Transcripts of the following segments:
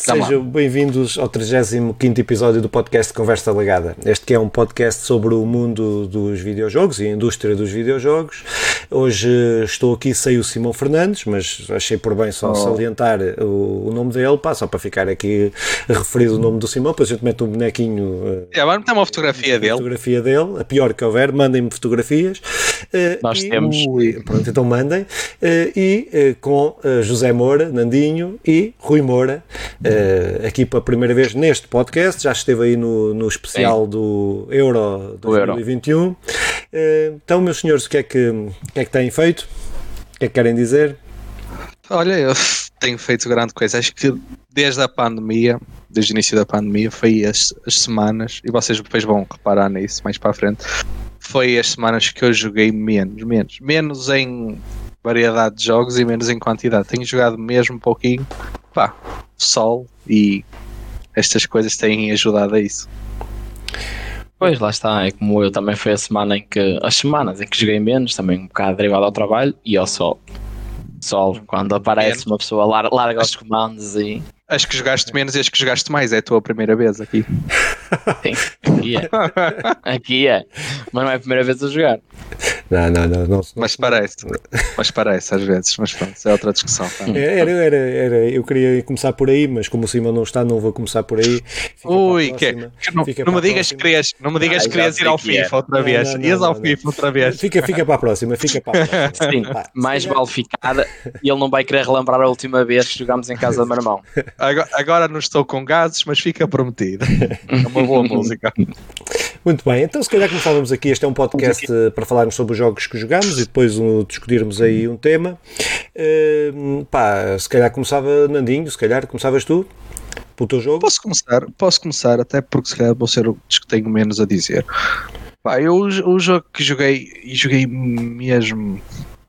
Sejam bem-vindos ao 35 episódio do podcast Conversa Legada. Este que é um podcast sobre o mundo dos videojogos e a indústria dos videojogos. Hoje estou aqui sem o Simão Fernandes, mas achei por bem só oh. salientar o, o, nome dele, pá, só para ficar aqui referido o nome do Simão, depois a gente mete um bonequinho. É, agora tem uma fotografia dele. fotografia dele, a pior que houver, mandem-me fotografias. Uh, Nós e, temos. pronto, então mandem. Uh, e uh, com José Moura, Nandinho e Rui Moura uh, aqui pela primeira vez neste podcast, já esteve aí no, no especial Sim. do Euro 2021. Euro. Uh, então, meus senhores, o que, é que, o que é que têm feito? O que é que querem dizer? Olha, eu tenho feito grande coisa. Acho que desde a pandemia, desde o início da pandemia, foi as, as semanas, e vocês depois vão reparar nisso mais para a frente, foi as semanas que eu joguei menos, menos, menos em variedade de jogos e menos em quantidade. Tenho jogado mesmo um pouquinho, pá, sol e estas coisas têm ajudado a isso. Pois, lá está, é como eu também foi a semana em que, as semanas em que joguei menos, também um bocado derivado ao trabalho e ao sol. Sol, quando aparece uma pessoa larga, larga os comandos e as que jogaste menos e as que jogaste mais. É a tua primeira vez aqui. Sim, aqui é. Aqui é. Mas não é a primeira vez a jogar. Não, não, não. não, mas parece. Mas parece às vezes. Mas pronto, é outra discussão. Tá? Era, era, era, eu queria começar por aí, mas como o Simão não está, não vou começar por aí. Fica Ui, que não, não, me digas que querias, não me digas ah, que querias ir ao FIFA é. outra vez. Ias ao FIFA outra vez. Fica, fica para a próxima. Fica para a próxima. Sim, mais vale ficar e ele não vai querer relembrar a última vez que jogámos em casa do meu irmão. Agora, agora não estou com gases, mas fica prometido. É uma boa música. Muito bem, então se calhar como falamos aqui, este é um podcast para falarmos sobre os jogos que jogamos e depois um, discutirmos aí um tema. Uh, pá, se calhar começava Nandinho, se calhar começavas tu pelo teu jogo? Posso começar, posso começar, até porque se calhar vou ser o que tenho menos a dizer. Pá, eu o jogo que joguei e joguei mesmo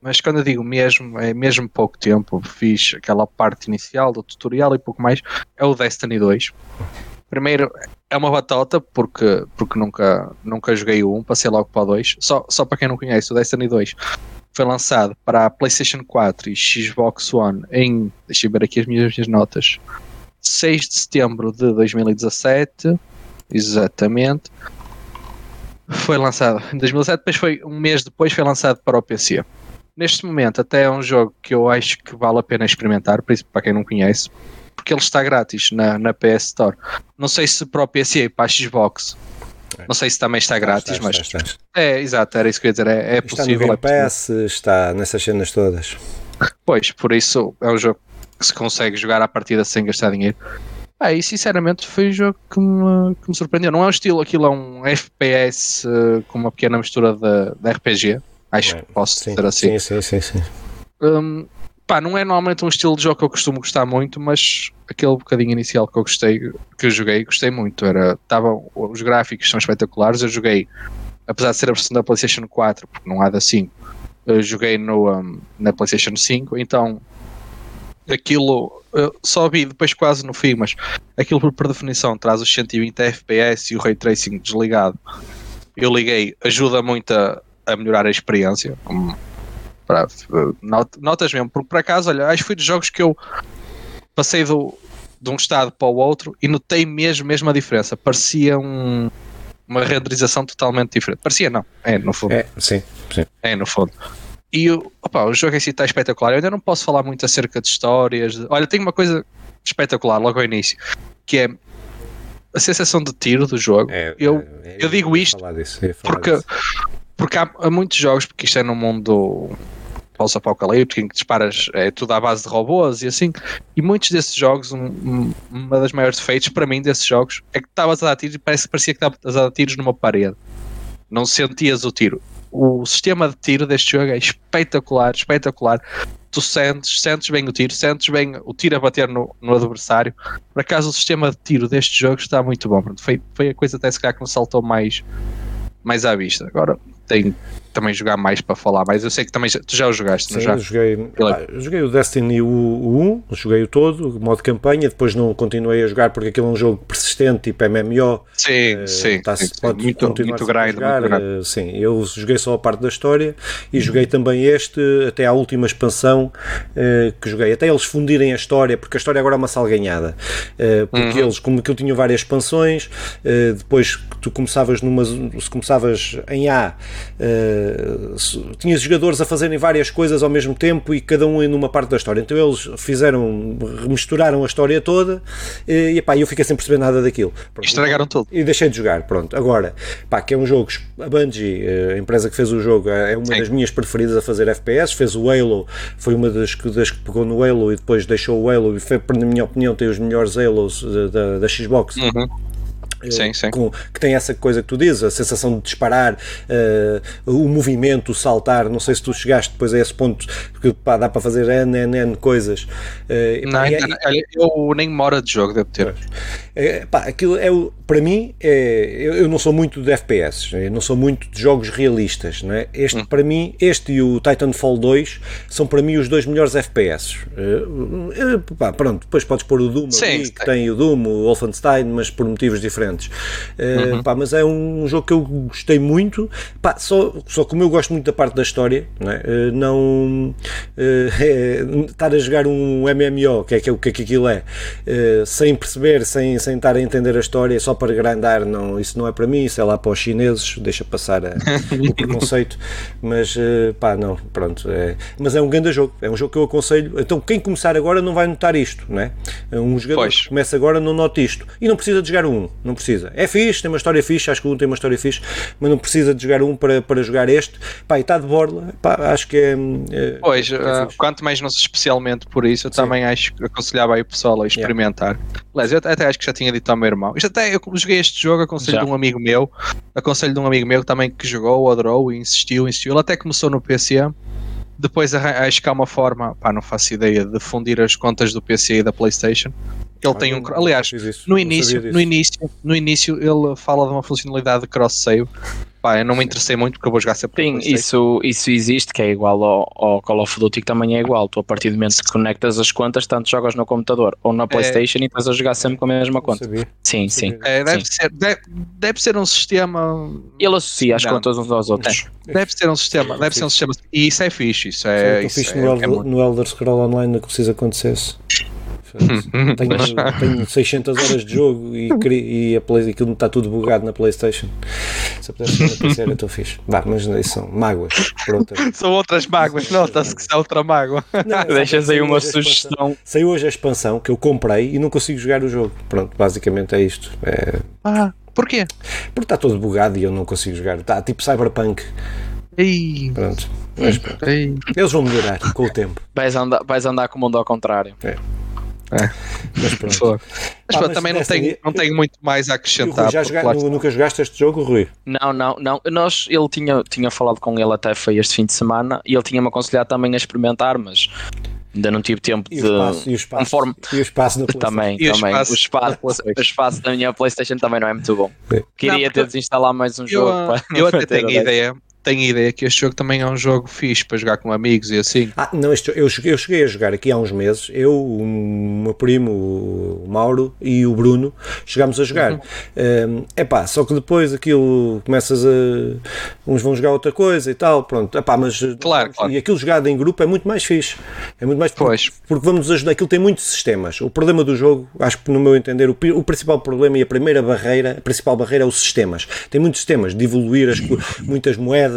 mas quando eu digo mesmo, é mesmo pouco tempo. Fiz aquela parte inicial do tutorial e pouco mais. É o Destiny 2. Primeiro, é uma batota, porque, porque nunca, nunca joguei o 1, passei logo para o 2. Só, só para quem não conhece, o Destiny 2 foi lançado para a PlayStation 4 e Xbox One em. Deixa eu ver aqui as minhas, minhas notas. 6 de setembro de 2017. Exatamente. Foi lançado em 2017, depois foi um mês depois foi lançado para o PC neste momento até é um jogo que eu acho que vale a pena experimentar, para quem não conhece, porque ele está grátis na, na PS Store. Não sei se para o PC e para a Xbox. É. Não sei se também está grátis, está, está, mas. Está, é, exato, era isso que eu ia dizer. É, é possível. Está no é está nessas cenas todas. Pois, por isso é um jogo que se consegue jogar à partida sem gastar dinheiro. Ah, e sinceramente foi um jogo que me, que me surpreendeu. Não é um estilo, aquilo é um FPS uh, com uma pequena mistura de, de RPG. Acho que posso sim, dizer assim. Sim, sim, sim. sim. Um, pá, não é normalmente um estilo de jogo que eu costumo gostar muito, mas aquele bocadinho inicial que eu gostei, que eu joguei, gostei muito. Era, tava, os gráficos são espetaculares. Eu joguei, apesar de ser a versão da PlayStation 4, porque não há da 5, eu joguei no, um, na PlayStation 5, então aquilo só vi depois quase no fim, mas aquilo por definição traz os 120 FPS e o ray tracing desligado. Eu liguei, ajuda muito a, a melhorar a experiência. Para, notas mesmo, porque por acaso, olha, acho que foi dos jogos que eu passei do, de um estado para o outro e notei mesmo, mesmo a diferença. Parecia um, uma renderização totalmente diferente. Parecia não, é no fundo. É, sim, sim. É no fundo. E opa, o jogo em si está espetacular. Eu ainda não posso falar muito acerca de histórias. De... Olha, tem uma coisa espetacular logo ao início, que é a sensação de tiro do jogo. É, eu, é, eu digo isto disso, porque disso. Porque há, há, muitos jogos, porque isto é num mundo pós-apocalíptico, em que disparas é tudo à base de robôs e assim, e muitos desses jogos, um, um, uma das maiores defeitos para mim desses jogos é que estavas a dar tiros e parece, parecia que estavas a dar tiros numa parede. Não sentias o tiro. O sistema de tiro deste jogo é espetacular, espetacular. Tu sentes, sentes bem o tiro, sentes bem o tiro a bater no, no adversário. Por acaso o sistema de tiro deste jogo está muito bom. Foi, foi a coisa até se calhar que me saltou mais, mais à vista. Agora, tem também jogar mais para falar, mas eu sei que também já, tu já o jogaste, Sim, não já? joguei, ah, joguei o Destiny o, o 1, joguei o todo, o modo campanha, depois não continuei a jogar porque aquilo é um jogo persistente, tipo MMO. Sim, uh, sim, tá, sim, pode muito, continuar muito grande, jogar. muito uh, sim, eu joguei só a parte da história e joguei também este até à última expansão uh, que joguei, até eles fundirem a história, porque a história agora é uma salganhada, porque Uhum. eles, como que eu tinha várias expansões, depois que tu começavas numa, se começavas em A, tinhas jogadores a fazerem várias coisas ao mesmo tempo e cada um em uma parte da história. Então eles fizeram, remisturaram a história toda e, e pá, eu fiquei sem perceber nada daquilo. Pronto, Estragaram tudo. E deixei de jogar, pronto. Agora, pá, que é um jogo, a Bungie, a empresa que fez o jogo, é uma Sim. das minhas preferidas a fazer FPS, fez o Halo, foi uma das, das que pegou no Halo e depois deixou o Halo e foi, na minha opinião, tem os melhores Halos da, da Xbox. Uhum. Sim, sim. Com, que tem essa coisa que tu dizes, a sensação de disparar, uh, o movimento, o saltar. Não sei se tu chegaste depois a esse ponto que pá, dá para fazer N, N, N coisas. Uh, não, e, e, eu nem mora de jogo devo ter. É, pá, aquilo é para mim, é, eu, eu, não sou muito de FPS, eu não sou muito de jogos realistas. Não é? Este, hum. para mim, este e o Titanfall 2 são para mim os dois melhores FPS. Uh, pá, pronto, depois podes pôr o Doom sim, ali, que tem o Doom, o Wolfenstein, mas por motivos diferentes. Uh, uhum. pá, mas é um jogo que eu gostei muito, pá, só, só como eu gosto muito da parte da história, não, é? uh, não é, estar a jogar um MMO, que é, que é o que, é que aquilo é, sem perceber, sem, sem estar a entender a história, só para grandar, não, isso não é para mim, isso é lá para os chineses, deixa passar a, o preconceito, mas pá, não, pronto, é, mas é um grande jogo, é um jogo que eu aconselho, então quem começar agora não vai notar isto, não é? Um jogador pois. que começa agora não nota isto, e não precisa de jogar um, não precisa. É fixe, tem uma história fixe, acho que o um tem uma história fixe, mas não precisa de jogar um para, para jogar este. Pá, e está de borla, pá, acho que é. é pois, é uh, quanto mais não se especialmente por isso, eu Sim. também acho que aconselhava aí o pessoal a experimentar. Yeah. Aliás, eu até acho que já tinha dito ao meu irmão. Isto até, eu joguei este jogo, aconselho já. de um amigo meu, aconselho de um amigo meu também que jogou, adorou e insistiu, insistiu. Ele até começou no PC depois acho que há uma forma, pá, não faço ideia, de fundir as contas do PC e da PlayStation. Ele ah, tem um. Aliás, no início, no início, no início ele fala de uma funcionalidade de cross-save. Pá, eu não me interessei muito porque eu vou jogar sempre Sim, isso, isso existe, que é igual ao, ao, Call of Duty, que também é igual. Tu, a partir do momento que conectas as contas, tanto jogas no computador ou na PlayStation é... e estás a jogar sempre com a mesma conta. Sabia. Sim, sim. É, deve, sim. Ser, deve, deve, ser um sistema. Ele associa as contas uns aos outros. É. Deve ser um sistema, deve ser um sistema. E isso é fixe. Isso é, Sim, isso no, Elder, no Elder Scroll Online que precisa acontecesse. tenho, tenho 600 horas de jogo e, e a Play, aquilo está tudo bugado na Playstation. Se eu pudesse na PC era tão fixe. Bah, mas isso são mágoas. São outras mágoas, nota-se que é outra mágoa. Não, deixas aí uma sugestão. Saiu hoje a expansão que eu comprei e não consigo jogar o jogo. Pronto, basicamente é isto. É... ah, porquê? porque está todo bugado e eu não consigo jogar. Está tipo Cyberpunk. Ei. pronto. Mas, pronto. eles vão melhorar com o tempo. Vais andar, vais andar com o mundo ao contrário. É. É. Mas pronto. Mas, ah, mas também não tenho, não tenho muito mais a acrescentar. Rui, já joga, nunca jogaste este jogo, Rui? Não, não, não. Nós, ele tinha, tinha falado com ele até foi este fim de semana e ele tinha-me aconselhado também a experimentar, mas ainda não tive tempo e de. O espaço, e o espaço, conforme... e o espaço da Também, e também. O espaço, o, espaço, o espaço da minha PlayStation também não é muito bom. Queria não, ter desinstalar mais um eu, jogo. Para, eu até tenho ideia tenho a ideia que este jogo também é um jogo fixe para jogar com amigos e assim. Ah, não, este, eu, cheguei, eu cheguei a jogar aqui há uns meses, eu, o meu primo, o Mauro e o Bruno, chegámos a jogar. É uhum. um, pá, só que depois aquilo começas a. uns vão jogar outra coisa e tal, pronto. Epá, mas. Claro, claro. E aquilo jogado em grupo é muito mais fixe. É muito mais. Pois. Porque, porque vamos ajudar. Aquilo tem muitos sistemas. O problema do jogo, acho que no meu entender, o, o principal problema e a primeira barreira, a principal barreira é os sistemas. Tem muitos sistemas de evoluir as, muitas moedas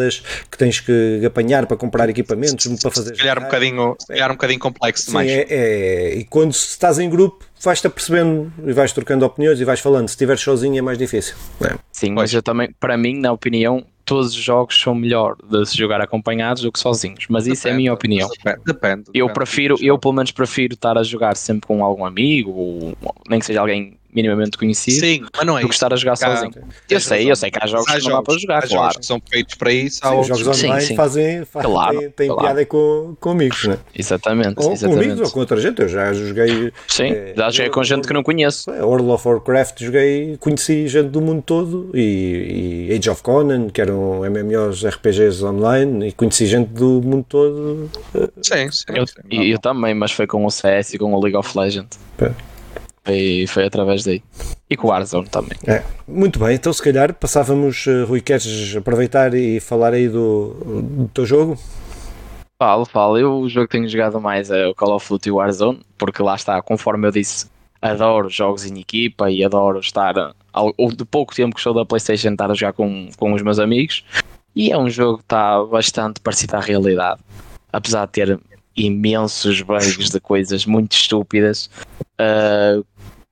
que tens que apanhar para comprar equipamentos, para fazer. Se calhar um bocadinho, se calhar um bocadinho complexo demais. Sim, é, é, e quando estás em grupo, vais-te apercebendo e vais trocando opiniões e vais falando. Se estiveres sozinho é mais difícil. É? Sim, mas eu também, para mim, na opinião, todos os jogos são melhor de se jogar acompanhados do que sozinhos, mas isso depende, é a minha opinião. Depende, depende Eu prefiro, eu pelo menos prefiro estar a jogar sempre com algum amigo, ou nem que seja alguém minimamente conhecido, Sim, mas não é do que estar a jogar Há- sozinho. Eu sei, razão. eu sei que há jogos Há que não dá para jogar, há claro. jogos que são feitos para isso, há Sim, os outros jogos Sim, online sim. fazem, fazem Claro, têm, têm claro. piada com, com amigos, né? Exatamente, Ou com exatamente. amigos ou com outra gente. Eu já joguei Sim, É, já joguei eu- com gente que não conheço. é, World of Warcraft, joguei, conheci gente do mundo todo e, e Age of Conan, que eram MMOs RPGs online, e conheci gente do mundo todo. Sim, sim. Eu, sim, e eu também, mas foi com o CS e com o League of Legends. Foi, foi através daí. E com o Warzone também. É. Muito bem, então se calhar passávamos, eh, Rui, queres aproveitar e falar aí do, do teu jogo? Falo, falo. Eu o jogo que tenho jogado mais é o Call of Duty Warzone, porque lá está, conforme eu disse, adoro jogos em equipa e adoro estar, ao, ou de pouco tempo que estou da Playstation, estar a jogar com, com os meus amigos. E é um jogo que está bastante parecido à realidade. Apesar de ter imensos bugs de coisas muito estúpidas. ah,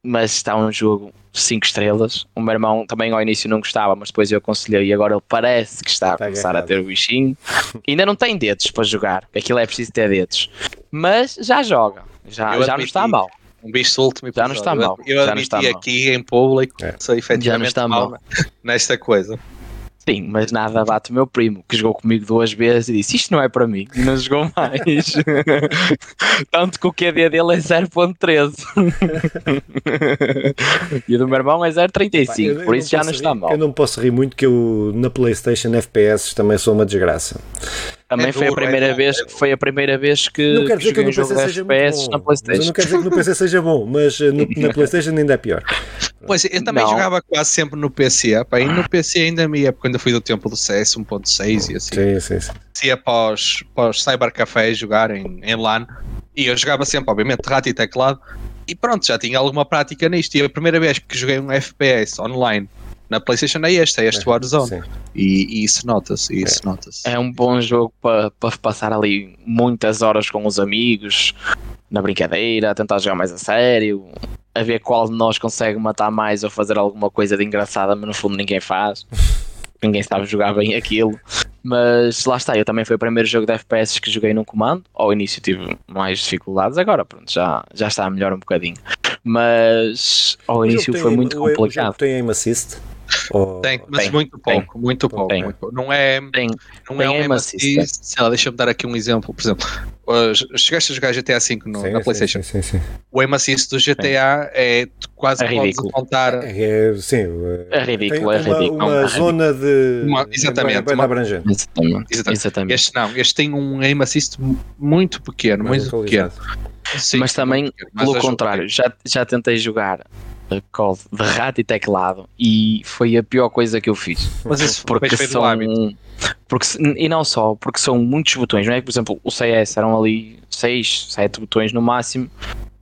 mas está um jogo 5 estrelas. O meu irmão também ao início não gostava, mas depois eu aconselhei e agora ele parece que está a Está começar agarrado. a ter o bichinho. Ainda não tem dedos para jogar, aquilo é preciso ter dedos. Mas já joga, já, Eu já não está mal. Um bicho do último Já não está mal, Eu, eu já não admiti está mal. aqui em público É. que sou efetivamente está mal mal. nesta coisa. Sim, mas nada bate o meu primo, que jogou comigo duas vezes e disse: Isto não é para mim, e não jogou mais. Tanto que o QD dele é 0.13 e o do meu irmão é Pá, eu- 0.35, eu por isso já posso não está rir- mal. Eu não posso rir muito que eu na Playstation FPS também sou uma desgraça. Também É foi a duro, é primeira vez é que foi a primeira vez que, Não quero que dizer que eu joguei no PC seja FPS na bom. Eu Playstation. não quero dizer que no PC seja bom, mas eh, no- na Playstation ainda é pior. Pois, eu também Não. jogava quase sempre no PC. Pá, e no PC ainda me ia, porque ainda fui do tempo do CS 1.6 e assim. Sim, sim, sim. Ia para os, para os cybercafés jogar em, em LAN. E eu jogava sempre, obviamente, rato e teclado. E pronto, já tinha alguma prática nisto. E a primeira vez que joguei um FPS online na PlayStation é este, é este Warzone. Sim. E, e isso nota-se, isso nota-se. É um bom jogo para para passar ali muitas horas com os amigos, na brincadeira, a tentar jogar mais a sério, a ver qual de nós consegue matar mais ou fazer alguma coisa de engraçada, mas no fundo ninguém faz. Ninguém sabe jogar bem aquilo. Mas lá está, eu também foi o primeiro jogo de FPS que joguei num comando. Ao início tive mais dificuldades, agora pronto, já, já está melhor um bocadinho. Mas ao O início foi muito o- o jogo complicado. tem aim assist? Ou- Tem, mas Tem, muito tem. pouco, muito pouco. Tem. muito pouco. Não é, Tem, não tem é um aim assist. Sei lá, deixa-me dar aqui um exemplo. Por exemplo, uh, chegaste a jogar GTA V no- Sim, na PlayStation. Sim, sim, sim. O aim assist do GTA é quase É podes ridículo. apontar. É, sim, É ridículo, tem é uma, ridículo, Uma é zona de. Uma- exatamente, bem- uma- abrangente. Exatamente. Exatamente. exatamente. Este não, este tem um aim assist mu- muito pequeno, muito pequeno. Sim, mas também, mas pelo contrário, já, já tentei jogar de rato e teclado e foi a pior coisa que eu fiz. Mas isso Porque são. Porque, e não só, porque são muitos botões, não é? Por exemplo, o CS eram ali 6, 7 botões no máximo,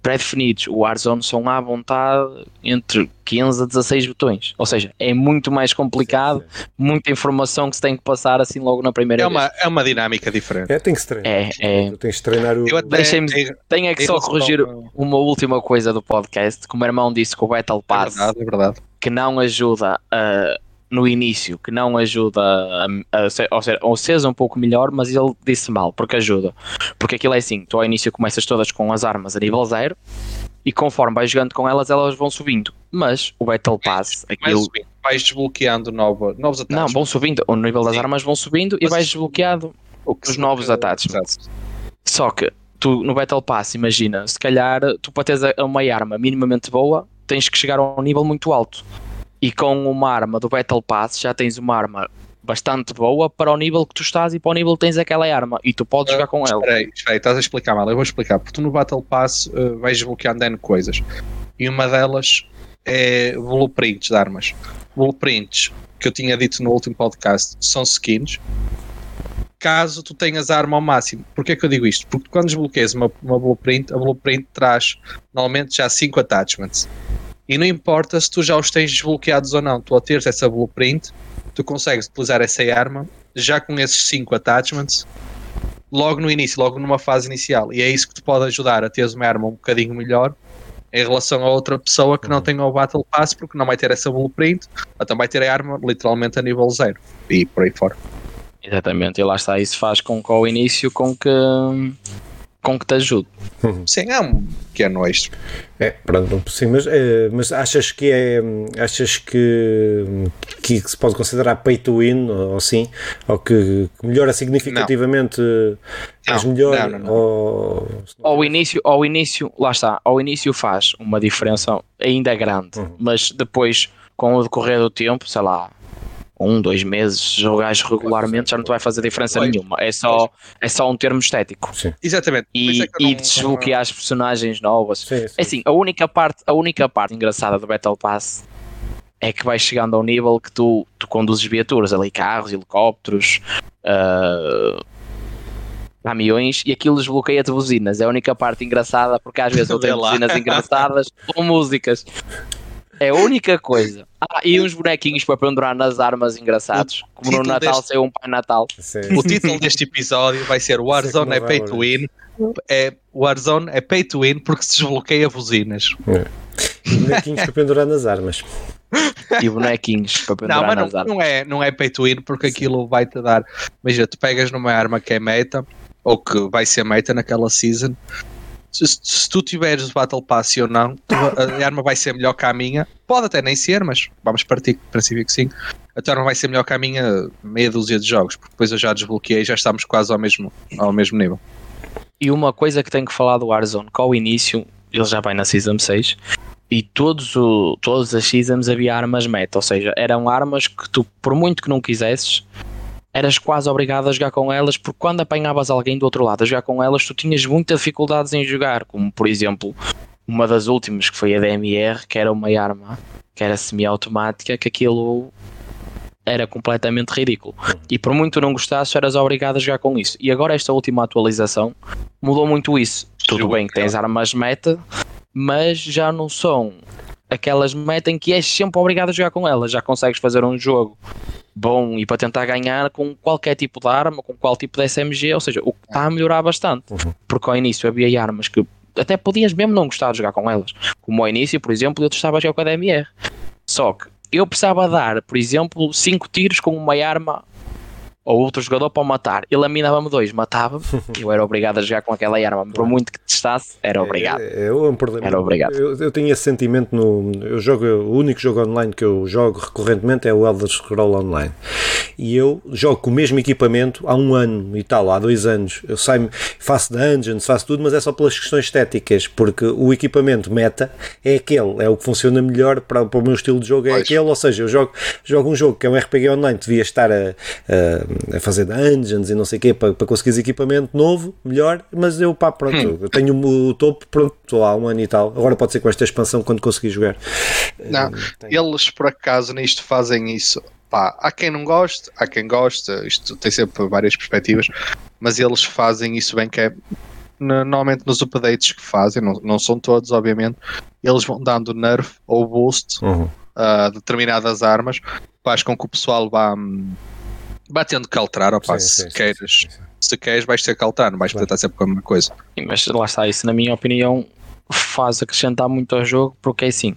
pré-definidos. O Warzone são à vontade entre 15 a 16 botões. Ou seja, é muito mais complicado, Sim, sim. muita informação que se tem que passar assim logo na primeira É vez. uma, é uma dinâmica diferente. É, tem que se treinar. É, é. Tens de treinar o. Eu até, Deixem-me- é, Tenho é que só corrigir uma última coisa do podcast, que o meu irmão disse que o Battle É Pass verdade, é verdade. que não ajuda a- no início, que não ajuda a, a ser, ou seja, ou seja um pouco melhor, mas ele disse mal, porque ajuda. Porque aquilo é assim, tu ao início começas todas com as armas a nível zero e conforme vais jogando com elas, elas vão subindo. Mas o Battle Pass, Mas aquilo. subindo, vais desbloqueando nova, novos Não, ataques. vão subindo, o nível das Sim. armas vão subindo e Mas vais isso- desbloqueado O que os novos exato. Só que tu no Battle Pass, imagina, se calhar tu para teres uma arma minimamente boa, tens que chegar a um nível muito alto. E com uma arma do Battle Pass já tens uma arma bastante boa para o nível que tu estás e para o nível que tens aquela arma e tu podes jogar com ela. Espera aí, espera aí, estás a explicar mal. Eu vou explicar. Porque tu no Battle Pass eh, vais desbloqueando N coisas. E uma delas é blueprints de armas. Blueprints, que eu tinha dito no último podcast, são skins. Caso tu tenhas a arma ao máximo. Porquê que eu digo isto? Porque quando desbloqueias uma, uma blueprint, a blueprint traz normalmente já 5 attachments. E não importa se tu já os tens desbloqueados ou não. Tu ao teres essa blueprint, tu consegues utilizar essa arma já com esses 5 attachments logo no início, logo numa fase inicial. E é isso que te pode ajudar a teres uma arma um bocadinho melhor em relação a outra pessoa que não tenha o Battle Pass, porque não vai ter essa blueprint, então vai ter a arma literalmente a nível zero. E por aí fora. Exatamente, e lá está, isso faz com que ao início com que com que te ajude. Sim, é um pequeno extra. É, pronto, sim, mas, é, mas achas que é. Achas que, que se pode considerar pay to win, ou assim? Ou que, que melhora significativamente as melhor? não, não, não. Ou, Ao início, ao início, lá está, ao início faz uma diferença ainda grande, Uhum. mas depois, com o decorrer do tempo, sei lá, um, dois meses, jogares regularmente já não te vai fazer diferença Pois. nenhuma. É só, é só um termo estético. sim, Exatamente. E, é eu e não- desbloquear as personagens novas. sim, sim. É assim, a única parte, a única parte engraçada do Battle Pass é que vais chegando ao nível que tu, tu conduzes viaturas, ali carros, helicópteros, ah, caminhões, e aquilo desbloqueia-te buzinas. É a única parte engraçada, porque às vezes eu tenho buzinas engraçadas ou músicas. É a única coisa. Ah, e uns bonequinhos para pendurar nas armas engraçados. Como no Natal deste- saiu um Pai Natal. sim. O título deste episódio vai ser Warzone é pay to win. É, Warzone é pay to win porque se desbloqueia buzinas. E bonequinhos para pendurar nas armas. E bonequinhos para Não, pendurar mas nas não, armas. não, é, não é pay to win porque aquilo vai te dar. Imagina, tu pegas numa arma que é meta ou que vai ser meta naquela season. Se, se tu tiveres o Battle Pass ou não, tu- a arma vai ser melhor que a minha. Pode até nem ser, mas vamos partir do princípio que sim. A tua arma vai ser melhor que a minha meia dúzia de jogos, porque depois eu já desbloqueei e já estamos quase ao mesmo, ao mesmo nível. E uma coisa que tenho que falar do Warzone, que ao início, ele já vai na Season 6, e todos o, todas as Seasons havia armas meta, ou seja, eram armas que tu, por muito que não quisesses, eras quase obrigado a jogar com elas, porque quando apanhavas alguém do outro lado a jogar com elas, tu tinhas muitas dificuldades em jogar, como por exemplo, uma das últimas que foi a DMR, que era uma arma que era semi-automática, que aquilo era completamente ridículo. E por muito não gostasses, eras obrigado a jogar com isso. E agora esta última atualização mudou muito isso. Tudo bem que tens armas meta, mas já não são aquelas meta em que és sempre obrigado a jogar com elas. Já consegues fazer um jogo bom e para tentar ganhar com qualquer tipo de arma, com qual tipo de SMG, ou seja, o que está a melhorar bastante. Uhum. Porque ao início havia armas que até podias mesmo não gostar de jogar com elas. Como ao início, por exemplo, eu testava jogar com a DMR. Só que eu precisava dar, por exemplo, 5 tiros com uma arma ou outro jogador para o matar. Ele dava-me dois, matava-me. eu era obrigado a jogar com aquela arma. Por muito que testasse, era obrigado. É, é um problema. Era obrigado. Eu, eu tenho esse sentimento no. Eu jogo, o único jogo online que eu jogo recorrentemente é o Elder Scroll Online. E eu jogo com o mesmo equipamento há um ano e tal, há dois anos. Eu saio, faço dungeons, faço tudo, mas é só pelas questões estéticas, porque o equipamento meta é aquele, é o que funciona melhor para, para o meu estilo de jogo, é Pois. aquele. Ou seja, eu jogo, jogo um jogo que é um RPG online, devia estar a, a, a fazer dungeons e não sei o quê para, para conseguires equipamento novo, melhor, mas eu, pá, pronto, Hum. eu tenho o topo, pronto, estou há um ano e tal. Agora pode ser com esta expansão quando conseguir jogar. Não, eles por acaso nisto fazem isso. Pá, há quem não goste, há quem gosta, isto tem sempre várias perspectivas, mas eles fazem isso bem que é no- normalmente nos updates que fazem, não, não são todos, obviamente, eles vão dando nerf ou boost Uhum. a determinadas armas, faz com que o pessoal vá, vá tendo que alterar, opá, Sim, se sim, queres, sim, sim. se queres vais ter que alterar, não vais Claro. tentar sempre com a mesma coisa. Sim, Mas lá está, isso na minha opinião faz acrescentar muito ao jogo, porque é assim,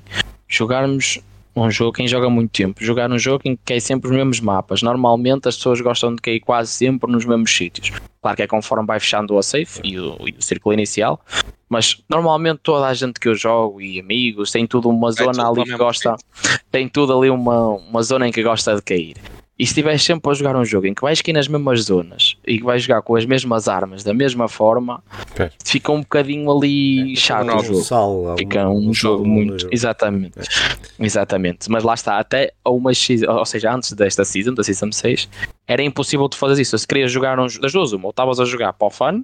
jogarmos um jogo, quem joga muito tempo, jogar um jogo em que cai sempre os mesmos mapas. Normalmente as pessoas gostam de cair quase sempre nos mesmos sítios. Claro que é conforme vai fechando o safe e o, e o círculo inicial, mas normalmente toda a gente que eu jogo e amigos tem tudo uma tudo zona ao ali que gosta, tem tudo ali uma, uma zona em que gosta de cair. E se estiveres sempre a jogar um jogo em que vais cair nas mesmas zonas e que vais jogar com as mesmas armas da mesma forma, Pois. fica um bocadinho ali chato não, o jogo. Sal, Fica um sal jogo muito. jogo. Exatamente. Exatamente. Mas lá está, até a uma season, ou seja, antes desta season, da season 6, era impossível tu fazer isso. Se querias jogar um, das duas, uma, ou estavas a jogar para o fun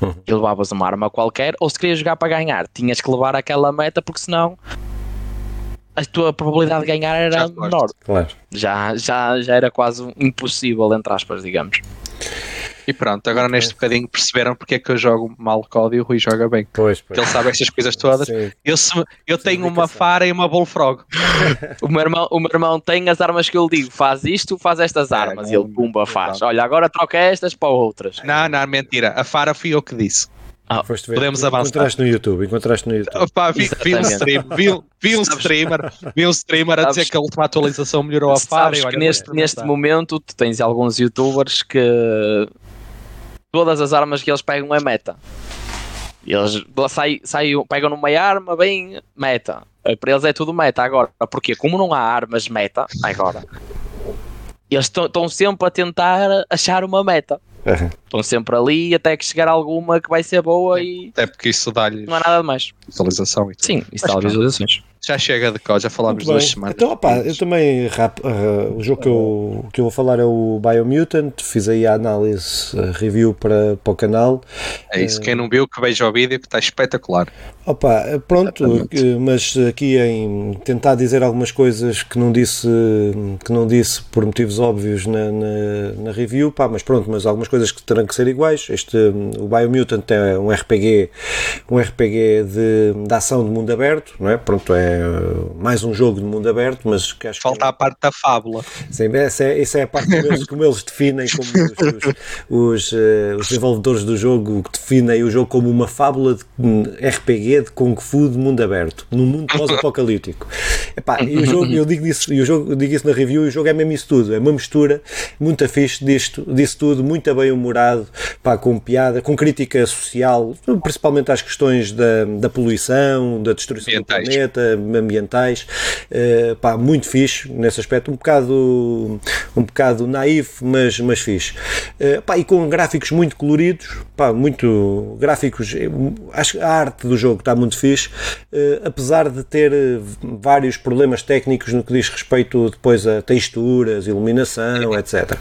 Uhum. e levavas uma arma qualquer, ou se querias jogar para ganhar, tinhas que levar aquela meta, porque senão a tua probabilidade de ganhar era Já menor. Claro. Já, já, já era quase impossível, entre aspas, digamos. E pronto, agora neste bocadinho perceberam porque é que eu jogo mal COD e o Rui joga bem. Pois, pois. Porque ele sabe estas coisas todas. Sim. Eu, se- eu tenho uma. Fara e uma Bullfrog. O meu, irmão, o meu irmão tem as armas que eu lhe digo, faz isto, faz estas É, armas, e não- ele pumba faz. Olha, agora troca estas para outras. Não, não, mentira. A Fara fui eu que disse. Foste ver. Podemos avançar. Encontraste no YouTube, encontraste no YouTube. Opa, vi, vi um stream, vi, vi um streamer, vi um streamer a dizer Sabes- que a última atualização melhorou a Fara. Sabes e que olha, neste, neste momento tu tens alguns youtubers que todas as armas que eles pegam é meta. Eles sai, sai, pegam numa arma, bem, meta. Para eles é tudo meta agora. Porque como não há armas meta agora, eles estão sempre a tentar achar uma meta. Uhum. Estão sempre ali até que chegar alguma que vai ser boa e. Até porque isso dá-lhes. Não há nada de mais. Visualização e tudo. Sim, isso dá visualizações. Já chega de cá, já falámos duas semanas. Então, opa, eu também, rap, uh, o jogo que eu, que eu vou falar é o Biomutant, fiz aí a análise, a review para, para o canal. É isso, uh, quem não viu que veja o vídeo que está espetacular. Opa, pronto, mas aqui em tentar dizer algumas coisas que não disse, que não disse por motivos óbvios na, na, na review, pá, mas pronto, mas algumas coisas que terão que ser iguais. Este, o Biomutant é um RPG, um RPG de, de ação de mundo aberto, não é? Pronto, é mais um jogo de mundo aberto, mas que acho Falta que... a parte da fábula. Sim, essa é, essa é a parte como eles, como eles definem, como os, os, os, os, desenvolvedores do jogo que definem o jogo como uma fábula de RPG de Kung Fu de mundo aberto, num mundo pós-apocalíptico. e o jogo, eu digo isso, o jogo, eu digo isso na review, e o jogo é mesmo isso tudo, é uma mistura muito fixe disto, disso tudo, muito bem humorado, pá, com piada, com crítica social, principalmente às questões da, da poluição, da destruição do planeta, ambientais, uh, pá, muito fixe nesse aspecto, um bocado, um bocado naif, mas, mas fixe. Uh, pá, e com gráficos muito coloridos, pá, muito gráficos, acho que a arte do jogo está muito fixe, uh, apesar de ter vários problemas técnicos no que diz respeito depois a texturas, iluminação, etc.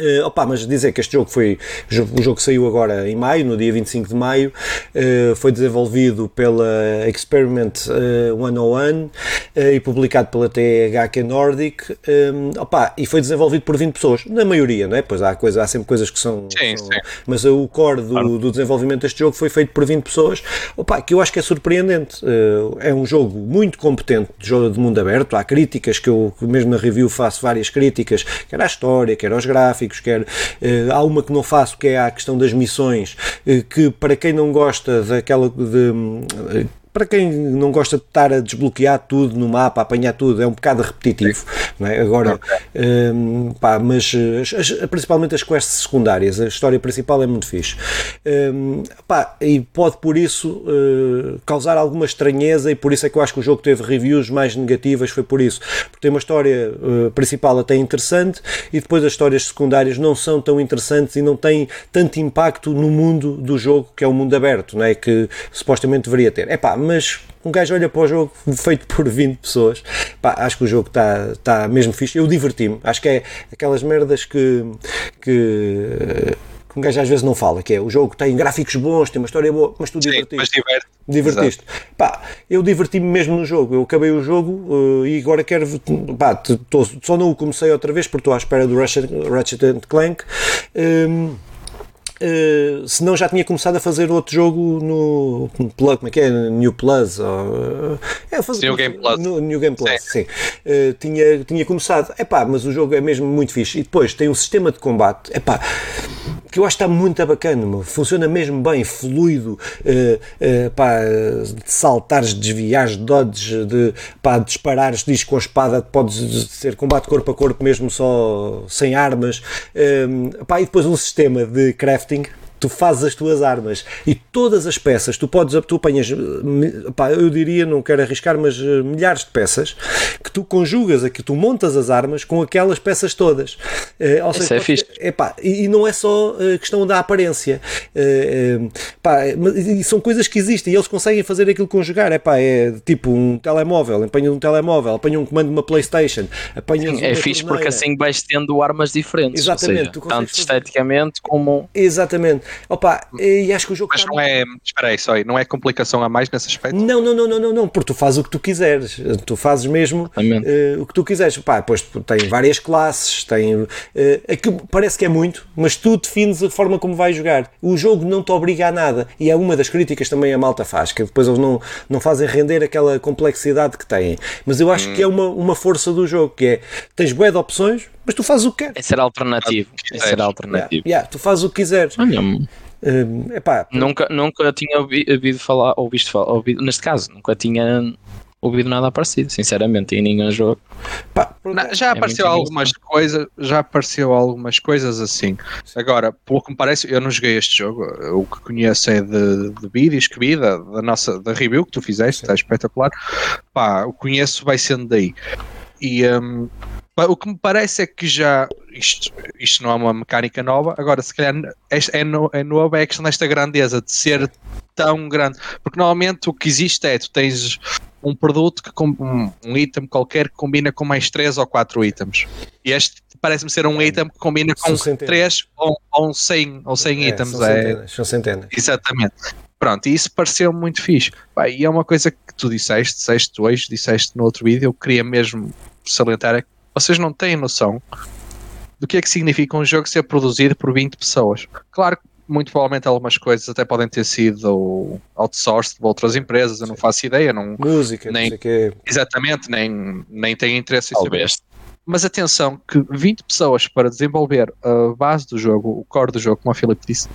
Uh, opa, mas dizer que este jogo foi o jogo que saiu agora em maio, no dia 25 de maio, uh, foi desenvolvido pela Experiment uh, 101 uh, e publicado pela THQ Nordic um, opa, e foi desenvolvido por 20 pessoas, na maioria, né? pois há, coisa, há sempre coisas que são, sim, são sim. mas o core do, do, desenvolvimento deste jogo foi feito por 20 pessoas, opa, que eu acho que é surpreendente. É um jogo muito competente de jogo de mundo aberto, há críticas que eu mesmo na review faço várias críticas, quer à história, quer aos gráficos gráficos, quer uh, há uma que não faço que é a questão das missões, uh, que para quem não gosta daquela de, para quem não gosta de estar a desbloquear tudo no mapa, a apanhar tudo, é um bocado repetitivo, não é? Agora, um, pá, mas as, principalmente as quests secundárias, a história principal é muito fixe. Um, pá, e pode por isso uh, causar alguma estranheza e por isso é que eu acho que o jogo teve reviews mais negativas, foi por isso. Porque tem uma história uh, principal até interessante e depois as histórias secundárias não são tão interessantes e não têm tanto impacto no mundo do jogo, que é o mundo aberto, não é? Que supostamente deveria ter. É pá, mas um gajo olha para o jogo feito por 20 pessoas, pá, acho que o jogo está tá mesmo fixe. Eu diverti-me, acho que é aquelas merdas que. que que um gajo às vezes não fala, que é o jogo tem gráficos bons, tem uma história boa, mas tu divertiste. Mas diverte. Divertiste. Pá, eu diverti-me mesmo no jogo. Eu acabei o jogo uh, e agora quero. Pá, tô, só não o comecei outra vez porque estou à espera do Ratchet, Ratchet Clank. Um, Uh, se não já tinha começado a fazer outro jogo no, como é que é? New Plus ou, é, fazer, New Game Plus, no, New Game Plus sim, sim. Uh, tinha, tinha começado, é pá, mas o jogo é mesmo muito fixe. E depois tem um sistema de combate, é pá que eu acho que está muito bacana, meu. funciona mesmo bem, fluido, uh, uh, pá, de saltares, desviares, dodges, de pá, disparares, diz com a espada, pode ser combate corpo a corpo mesmo só sem armas, uh, pá, e depois um sistema de crafting tu fazes as tuas armas e todas as peças, tu podes, tu apanhas, pá, eu diria, não quero arriscar, mas eh, milhares de peças que tu conjugas aqui, tu montas as armas com aquelas peças todas. Uh, ou seja, é fixe. Epá, e, e não é só questão da aparência. Uh, pá, e são coisas que existem e eles conseguem fazer aquilo conjugar. Epá, é tipo um telemóvel, apanham um telemóvel, apanham um comando de uma Playstation, apanham É fixe porque assim vais tendo armas diferentes. Exatamente. Seja, tanto esteticamente como. Exatamente. Opa, e acho que o jogo. Mas não é. Espera aí, só aí, não é complicação a mais nesse aspecto? Não, não, não, não, não, não, porque tu fazes o que tu quiseres. Tu fazes mesmo uh, o que tu quiseres. Pá, depois tem várias classes, tem. Uh, parece que é muito, mas tu defines a forma como vais jogar. O jogo não te obriga a nada. E é uma das críticas também a malta faz, que depois eles não, não fazem render aquela complexidade que têm. Mas eu acho hum. que é uma, uma força do jogo, que é tens bué de opções, mas tu fazes o que queres. É ser alternativo. É ser alternativo. Yeah, yeah, tu fazes o que quiseres. Olha, uh, epá, nunca, nunca tinha ouvido falar, ou visto falar, ouvido, neste caso, nunca tinha ouvido nada parecido, sinceramente, em nenhum jogo. Pá, Não, já é apareceu algumas coisas, já apareceu algumas coisas assim. Agora, pelo que me parece, eu não joguei este jogo. O que conheço é de, de vídeos que vi, da, da, nossa da review que tu fizeste, está espetacular. Pá, o conheço vai sendo daí. E um, o que me parece é que já isto, isto não é uma mecânica nova, agora se calhar é, no, é nova é a questão desta grandeza de ser tão grande, porque normalmente o que existe é tu tens um produto que um, um item qualquer que combina com mais 3 ou 4 itens. E este parece-me ser um item que combina com 3 ou, ou 100, ou 100 é, itens. São é, centenas, são centenas. Exatamente. Pronto, e isso pareceu muito fixe. E é uma coisa que tu disseste, disseste hoje, disseste no outro vídeo, eu queria mesmo salientar é que vocês não têm noção do que é que significa um jogo ser produzido por 20 pessoas. Claro que muito provavelmente algumas coisas até podem ter sido outsourced de outras empresas, eu não faço ideia. Não, Música, nem, não sei Exatamente, nem, nem tenho interesse em saber. Mas atenção, que 20 pessoas para desenvolver a base do jogo, o core do jogo, como a Filipe disse,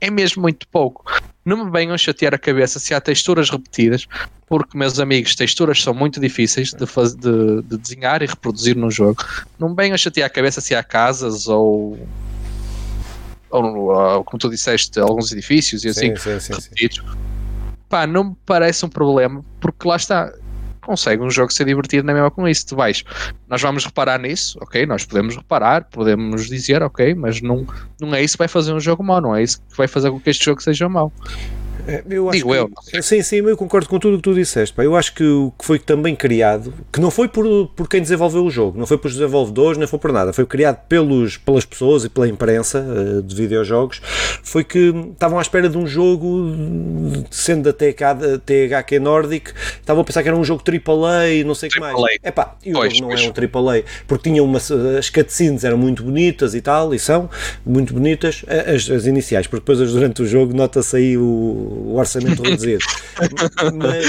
é mesmo muito pouco. Não me venham chatear a cabeça se há texturas repetidas, porque, meus amigos, texturas são muito difíceis de, faz, de, de desenhar e reproduzir no jogo. Não me venham chatear a cabeça se há casas ou ou, como tu disseste, alguns edifícios e assim, sim, sim, repetidos. Sim, Pá, não me parece um problema, porque lá está, consegue um jogo ser divertido na mesma com isso. Tu vais, nós vamos reparar nisso, ok? Nós podemos reparar, podemos dizer, ok, mas não, não é isso que vai fazer um jogo mau, não é isso que vai fazer com que este jogo seja mau. É, eu Digo que, eu. Sim, sim, eu concordo com tudo o que tu disseste. Pá. Eu acho que o que foi também criado, que não foi por, por quem desenvolveu o jogo, não foi pelos desenvolvedores, nem foi por nada, foi criado pelos, pelas pessoas e pela imprensa uh, de videojogos, foi que estavam à espera de um jogo, sendo da THQ, THQ Nordic, estavam a pensar que era um jogo AAA, não sei o que mais. É pá, e o pois, jogo não pois. é um AAA, porque tinha uma, as cutscenes eram muito bonitas e tal, e são muito bonitas, as, as iniciais, porque depois durante o jogo nota-se aí o o orçamento reduzido. mas,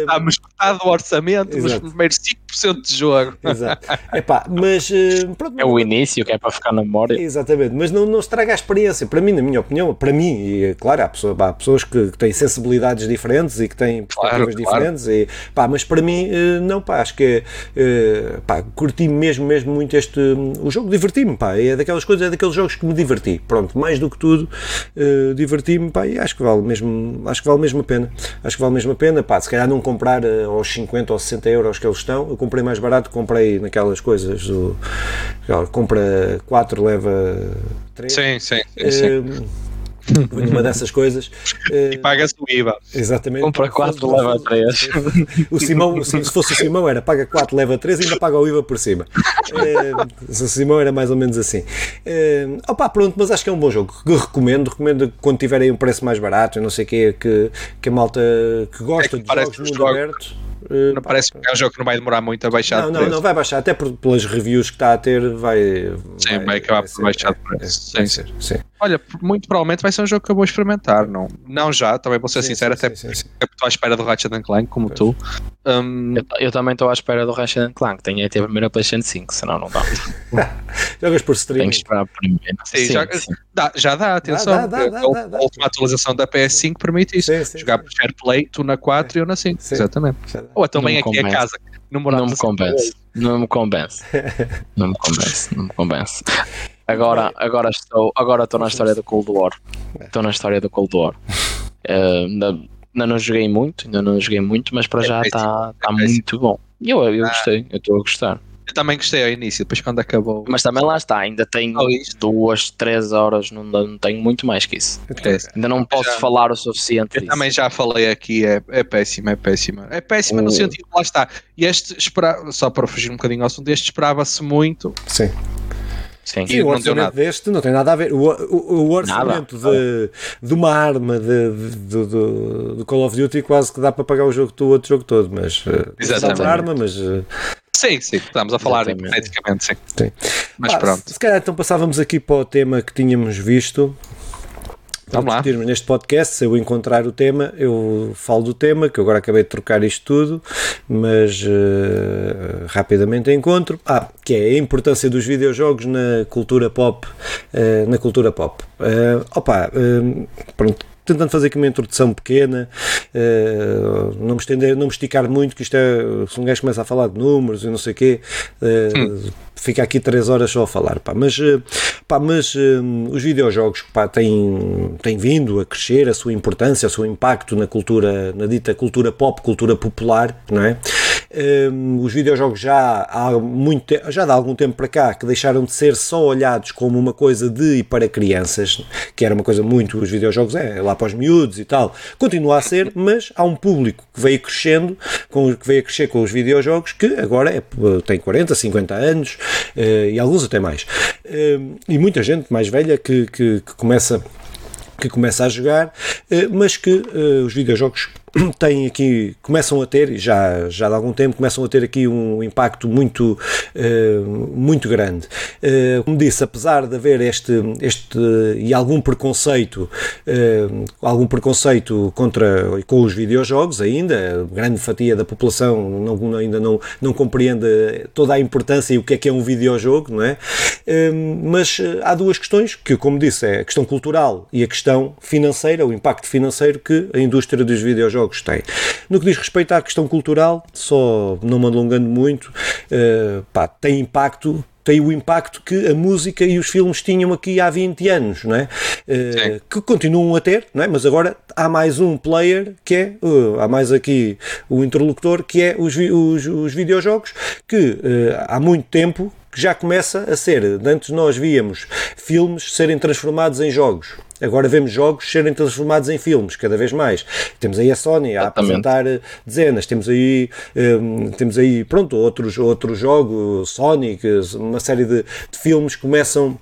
Está uh, metade do orçamento, exato. mas primeiro 5% de jogo. Exato. Epá, mas, uh, pronto, é o início que é para ficar na memória. Exatamente, mas não, não estraga a experiência. Para mim, na minha opinião, para mim, e claro, há, pessoa, há pessoas que, que, têm sensibilidades diferentes e que têm perspectivas claro, diferentes, claro. E, pá, mas para mim, uh, não, pá, acho que é, pá, curti mesmo, mesmo muito este. o jogo diverti-me, pá, é daquelas coisas, é daqueles jogos que me diverti. Pronto, mais do que tudo, diverti-me, pá, e acho que vale mesmo acho que vale mesmo a pena. Acho que vale mesmo a pena. Pá, se calhar não comprar uh, aos 50 ou 60 euros que eles estão, eu comprei mais barato, comprei naquelas coisas do. Compra 4, leva 3. Sim, sim, sim. sim. Uh, uma dessas coisas. E paga-se o IVA. Exatamente. Compra 4, leva 3. O Simão, se fosse o Simão, era paga 4, leva 3 e ainda paga o IVA por cima. Se o Simão era mais ou menos assim. Opa, pronto, mas acho que é um bom jogo. Que recomendo. Recomendo quando tiverem um preço mais barato, não sei o que, que, que a malta que gosta é que de jogos mundo jogo. aberto Uh, não parece que é um jogo que não vai demorar muito a baixar não, não, não vai baixar, até por, pelas reviews que está a ter, vai. Sim, vai, vai acabar por baixar de preço. É, sim, sim. sim. Olha, muito provavelmente vai ser um jogo que eu vou experimentar, não, não já, também vou ser sim, sincero, sim, até sim, porque estou à espera do Ratchet Clank, como pois. tu. Um, eu, eu, também estou à espera do Ratchet Clank, tenho até a primeira PlayStation 5, senão não dá. Jogas por streaming? Tenho que esperar primeiro. Sim, já, Dá, já dá, atenção. Dá, dá, dá, a última atualização da PS5 permite isso. Jogar por SharePlay, tu na 4 e eu na 5. Exatamente. Ou também aqui a casa. Não, não me convence. Não me convence. não me convence. Não me convence. Agora, agora estou, agora estou na história do Cold War. Estou na história do Cold War. Uh, ainda, ainda não joguei muito, ainda não joguei muito, mas para é já está tá muito bom. E eu, eu ah. gostei, eu estou a gostar. Eu também gostei ao início, depois quando acabou. Mas também lá está, ainda tenho oh, duas, três horas, não, não tenho muito mais que isso. É, ainda não posso já, falar o suficiente. Eu disso. também já falei aqui, é, é péssima, é péssima. É péssima no sentido, lá está. E este esperava, só para fugir um bocadinho ao assunto, este esperava-se muito. Sim. Sim. E, o orçamento deste não tem nada a ver. O, o, o orçamento de, de uma arma de, de, de, de, Call of Duty quase que dá para pagar o jogo do outro jogo todo, mas eh, Exatamente. arma, mas uh, Sim, sim, estamos a falar hipoteticamente, sim. sim. Mas ah, pronto. Se calhar então passávamos aqui para o tema que tínhamos visto. Vamos lá. neste podcast, se eu encontrar o tema, eu falo do tema, que eu agora acabei de trocar isto tudo, mas uh, rapidamente encontro. Ah, que é a importância dos videojogos na cultura pop, uh, na cultura pop. Uh, opa, pronto, tentando fazer aqui uma introdução pequena, uh, não, me estender, não me esticar muito, que isto é, se um gajo começa a falar de números e não sei o quê, uh, fica aqui três horas só a falar, pá, mas, pá, mas os videojogos pá, têm, têm vindo a crescer, a sua importância, o seu impacto na cultura, na dita cultura pop, cultura popular, não é? Um, os videojogos já há muito já há algum tempo para cá que deixaram de ser só olhados como uma coisa de e para crianças, que era uma coisa muito os videojogos é lá para os miúdos e tal. Continua a ser, mas há um público que veio crescendo, com, que veio a crescer com os videojogos, que agora é, tem 40, 50 anos uh, e alguns até mais. Uh, e muita gente mais velha que, que, que começa que começa a jogar, eh, mas que uh, os videojogos têm aqui, começam a ter, já, já há algum tempo, começam a ter aqui um impacto muito, uh, muito grande. Uh, como disse, apesar de haver este, este e algum preconceito, uh, algum preconceito contra com os videojogos ainda, grande fatia da população não, ainda não, não compreende toda a importância e o que é que é um videojogo, não é? mas há duas questões, que como disse, é a questão cultural e a questão financeira, o impacto financeiro que a indústria dos videojogos jogos têm. No que diz respeito à questão cultural, só não me alongando muito, uh, pá, tem impacto tem o impacto que a música e os filmes tinham aqui há 20 anos, não é? Uh, que continuam a ter, não é? mas agora há mais um player que é, uh, há mais aqui o interlocutor que é os, os, os videojogos que uh, há muito tempo que já começa a ser, antes nós víamos filmes serem transformados em jogos, Agora vemos jogos serem transformados em filmes, cada vez mais. Temos aí a Sony a apresentar eh, dezenas, temos aí, um, ehm, temos aí pronto, outros, outros jogos, Sonic, uma série de, de filmes começam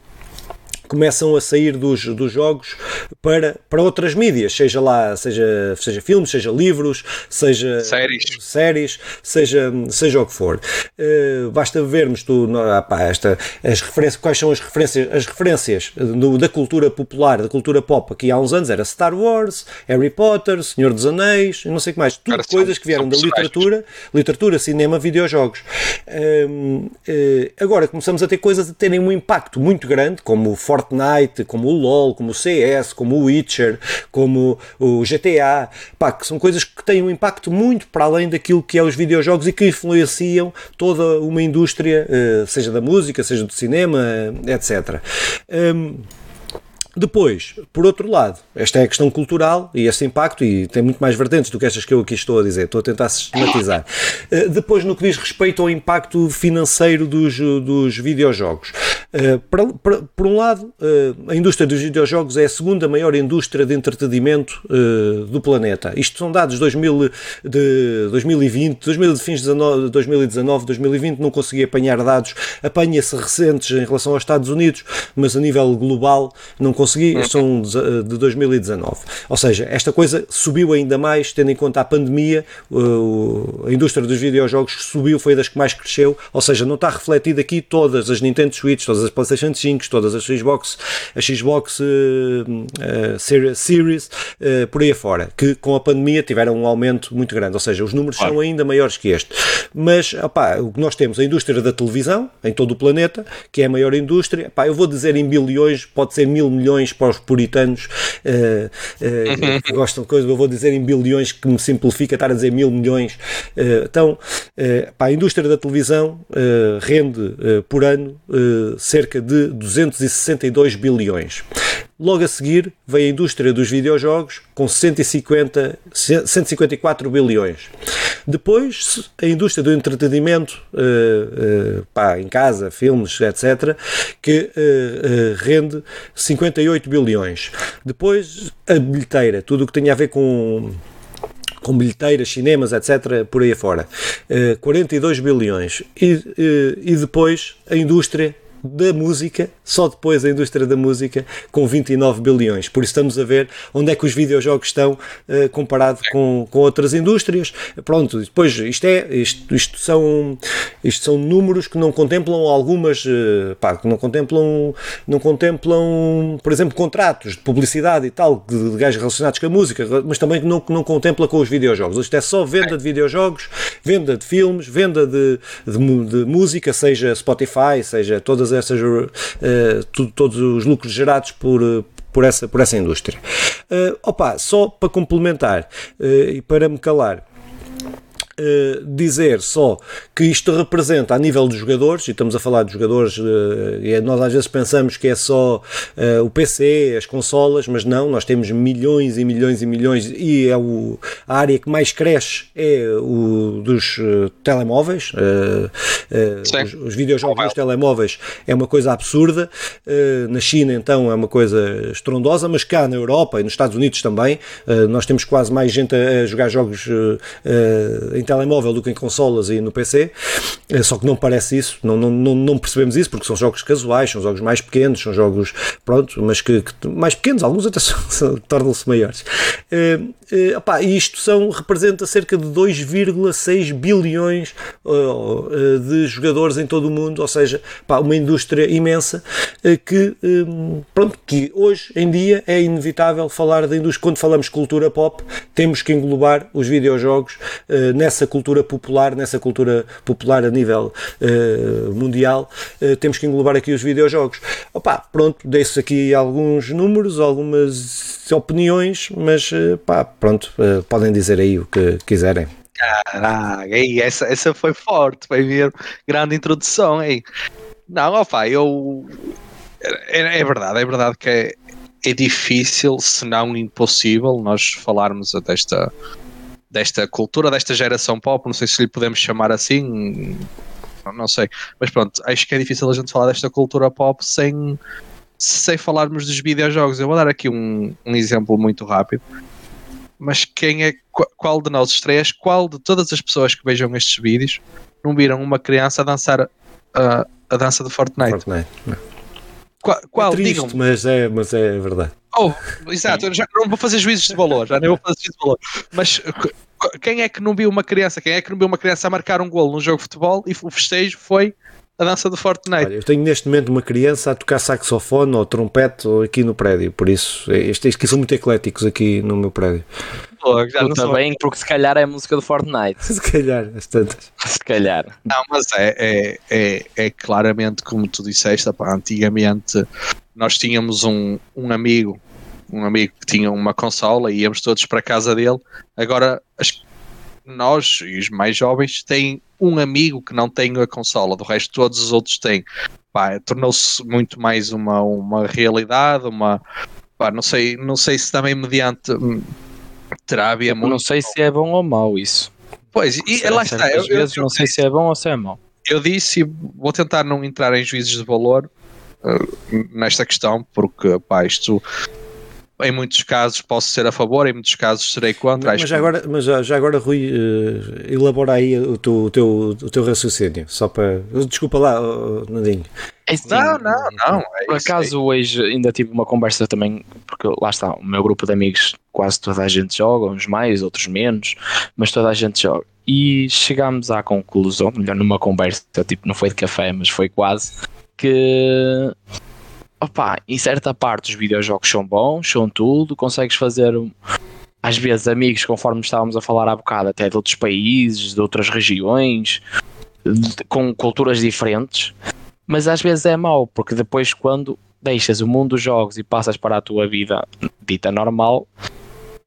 começam a sair dos, dos jogos para, para outras mídias, seja lá, seja, seja filmes, seja livros, seja séries, séries seja, seja o que for. Uh, basta vermos tu, ah, pá, esta, as referências, quais são as referências, as referências do, da cultura popular, da cultura pop, aqui há uns anos era Star Wars, Harry Potter, Senhor dos Anéis, não sei o que mais, tudo Cara, coisas são, que vieram da literatura, literatura, cinema, videojogos. Uh, uh, agora começamos a ter coisas a terem um impacto muito grande, como Fortnite Fortnite, como o LoL, como o CS, como o Witcher, como o GTA, pá, que são coisas que têm um impacto muito para além daquilo que é os videojogos e que influenciam toda uma indústria, eh, seja da música, seja do cinema, etc. Um, depois, por outro lado, esta é a questão cultural e este impacto, e tem muito mais vertentes do que estas que eu aqui estou a dizer, estou a tentar sistematizar. Uh, depois, no que diz respeito ao impacto financeiro dos, dos videojogos. Para, por um lado, uh, a indústria dos videojogos é a segunda maior indústria de entretenimento do planeta. Isto são dados 2000, de 2020, 2000, de fins de 2019, 2020, não consegui apanhar dados, apanha-se recentes em relação aos Estados Unidos, mas a nível global não consegui consegui, uhum. são de 2019. Ou seja, esta coisa subiu ainda mais, tendo em conta a pandemia, a indústria dos videojogos subiu, foi das que mais cresceu, ou seja, não está refletido aqui todas as Nintendo Switch, todas as PlayStation 5, todas as Xbox, a Xbox uh, uh, Series, uh, por aí afora, que com a pandemia tiveram um aumento muito grande, ou seja, os números claro. são ainda maiores que este. Mas, opá, o que nós temos, a indústria da televisão, em todo o planeta, que é a maior indústria, opá, eu vou dizer em bilhões, pode ser mil milhões bilhões para os puritanos uh, uh, que gostam de coisas, eu vou dizer em bilhões que me simplifica estar a dizer mil milhões. Uh, então, para a indústria da televisão rende por ano cerca de 262 bilhões. Logo a seguir veio a indústria dos videojogos com 150, 154 bilhões. Depois a indústria do entretenimento, uh, uh, pá, em casa, filmes, etc., que uh, rende 58 bilhões. Depois a bilheteira, tudo o que tem a ver com com bilheteiras, cinemas, etc., por aí afora. Uh, 42 bilhões. E, uh, e depois a indústria da música, só depois a indústria da música, com 29 bilhões. Por isso estamos a ver onde é que os videojogos estão uh, comparado com, com outras indústrias. Pronto, depois isto é, isto, isto, são, isto são números que não contemplam algumas, uh, pá, que não contemplam, não contemplam, por exemplo, contratos de publicidade e tal, de, de gajos relacionados com a música, mas também não, não contempla com os videojogos. Isto é só venda de videojogos, venda de filmes, venda de, de, de música, seja Spotify, seja todas todas essas, uh, tudo, todos os lucros gerados por, por essa, por essa indústria. Uh, opa, só para complementar uh, e para me calar, Uh, dizer só que isto representa a nível dos jogadores, e estamos a falar de jogadores, uh, e nós às vezes pensamos que é só uh, o PC, as consolas, mas não, nós temos milhões e milhões e milhões, e é o, a área que mais cresce é o dos telemóveis, os, os videojogos dos telemóveis é uma coisa absurda, na China então é uma coisa estrondosa, mas cá na Europa e nos Estados Unidos também, nós temos quase mais gente a, a jogar jogos em telemóvel do que em consolas e no PC, eh, só que não parece isso, não, não, não, não percebemos isso, porque são jogos casuais, são jogos mais pequenos, são jogos, pronto, mas que, que mais pequenos, alguns até tornam-se maiores. Uh, uh, e isto são, representa cerca de 2,6 bilhões uh, de jogadores em todo o mundo, ou seja, pá, uma indústria imensa que, pronto, que hoje em dia é inevitável falar da indústria. Quando falamos cultura pop, temos que englobar os videojogos nessa nessa cultura popular, nessa cultura popular a nível uh, mundial, uh, temos que englobar aqui os videojogos. Opa, pronto, deixo aqui alguns números, algumas opiniões, mas uh, pá, pronto, podem dizer aí o que quiserem. Caraca, essa, essa foi forte, foi mesmo. Grande introdução, aí. Não, opa, eu. É, é verdade, é verdade que é, é difícil, se não impossível, nós falarmos desta desta cultura, desta geração pop, não sei se lhe podemos chamar assim, não sei, mas pronto, acho que é difícil a gente falar desta cultura pop sem, sem falarmos dos videojogos. Eu vou dar aqui um, um exemplo muito rápido, mas quem é, qual de nós três, qual de todas as pessoas que vejam estes vídeos não viram uma criança a dançar a, a dança do Fortnite? Fortnite. Qual, qual é triste, mas é, mas é verdade. Oh, exato, eu já não vou fazer juízes de valor, já nem vou fazer juízes de valor. Mas quem é que não viu uma criança? Quem é que não viu uma criança a marcar um golo num jogo de futebol e o festejo foi a dança do Fortnite? Olha, eu tenho neste momento uma criança a tocar saxofone ou trompete aqui no prédio, por isso estes aqui são muito ecléticos aqui no meu prédio. Pô, já não sou... bem, porque se calhar é a música do Fortnite. se calhar, as tantas. Se calhar. Não, mas é, é, é, é claramente como tu disseste, pá, antigamente nós tínhamos um, um amigo, um amigo que tinha uma consola e íamos todos para a casa dele. Agora as, nós e os mais jovens têm um amigo que não tem a consola, do resto todos os outros têm. Tornou-se muito mais uma, uma realidade, uma pá, não sei, não sei se também mediante hum, terá havia muito. Não sei se é bom ou mau isso. Pois, e lá está. Às vezes eu, não sei se é bom ou se é mau. Eu disse, vou tentar não entrar em juízes de valor, nesta questão, porque pá, isto em muitos casos posso ser a favor, em muitos casos serei contra. Mas, já, agora, mas já, já agora, Rui, uh, elabora aí o teu, o, teu, o teu raciocínio, só para. Desculpa lá, Nadinho. É assim, não, não, não. É por acaso hoje ainda tive uma conversa também, porque lá está, o meu grupo de amigos, quase toda a gente joga, uns mais, outros menos, mas toda a gente joga. E chegámos à conclusão, melhor numa conversa, tipo, não foi de café, mas foi quase, que opa, em certa parte os videojogos são bons, são tudo, consegues fazer às vezes amigos, conforme estávamos a falar há bocado, até de outros países, de outras regiões, de, com culturas diferentes, mas às vezes é mau, porque depois quando deixas o mundo dos jogos e passas para a tua vida dita normal,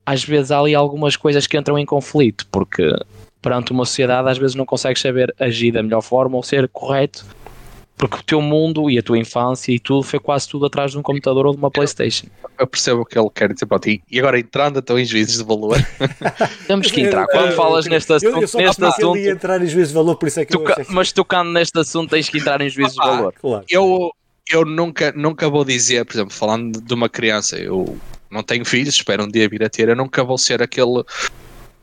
às vezes há ali algumas coisas que entram em conflito, porque perante uma sociedade às vezes não consegues saber agir da melhor forma ou ser correto porque o teu mundo e a tua infância e tudo foi quase tudo atrás de um computador ou de uma Playstation. Eu percebo o que ele quer dizer para ti. E agora entrando então em juízes de valor. Temos que entrar. Quando falas neste assunto. Eu, eu neste assunto entrar em juízes de valor, por isso é que tu, eu Mas tocando neste assunto tens que entrar em juízes de valor. Claro. Eu, eu nunca, nunca vou dizer, por exemplo, falando de uma criança, eu não tenho filhos, espero um dia vir a ter, eu nunca vou ser aquele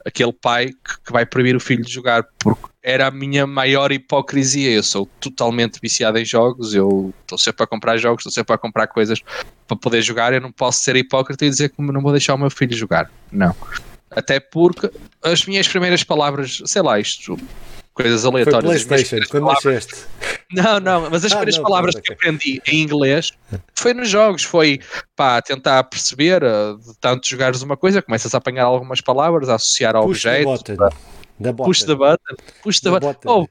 aquele pai que, que vai proibir o filho de jogar, porque era a minha maior hipocrisia. Eu sou totalmente viciado em jogos, eu estou sempre a comprar jogos, estou sempre a comprar coisas para poder jogar. Eu não posso ser hipócrita e dizer que não vou deixar o meu filho jogar. Não. Até porque as minhas primeiras palavras, sei lá, isto, coisas aleatórias. Foi PlayStation, quando nasceste. Não, não, mas as ah, primeiras não, palavras não, que aprendi em inglês foi nos jogos, foi para tentar perceber, uh, de tanto jogares uma coisa, começas a apanhar algumas palavras, a associar a objetos. Da Push the button. Push the button. Oh,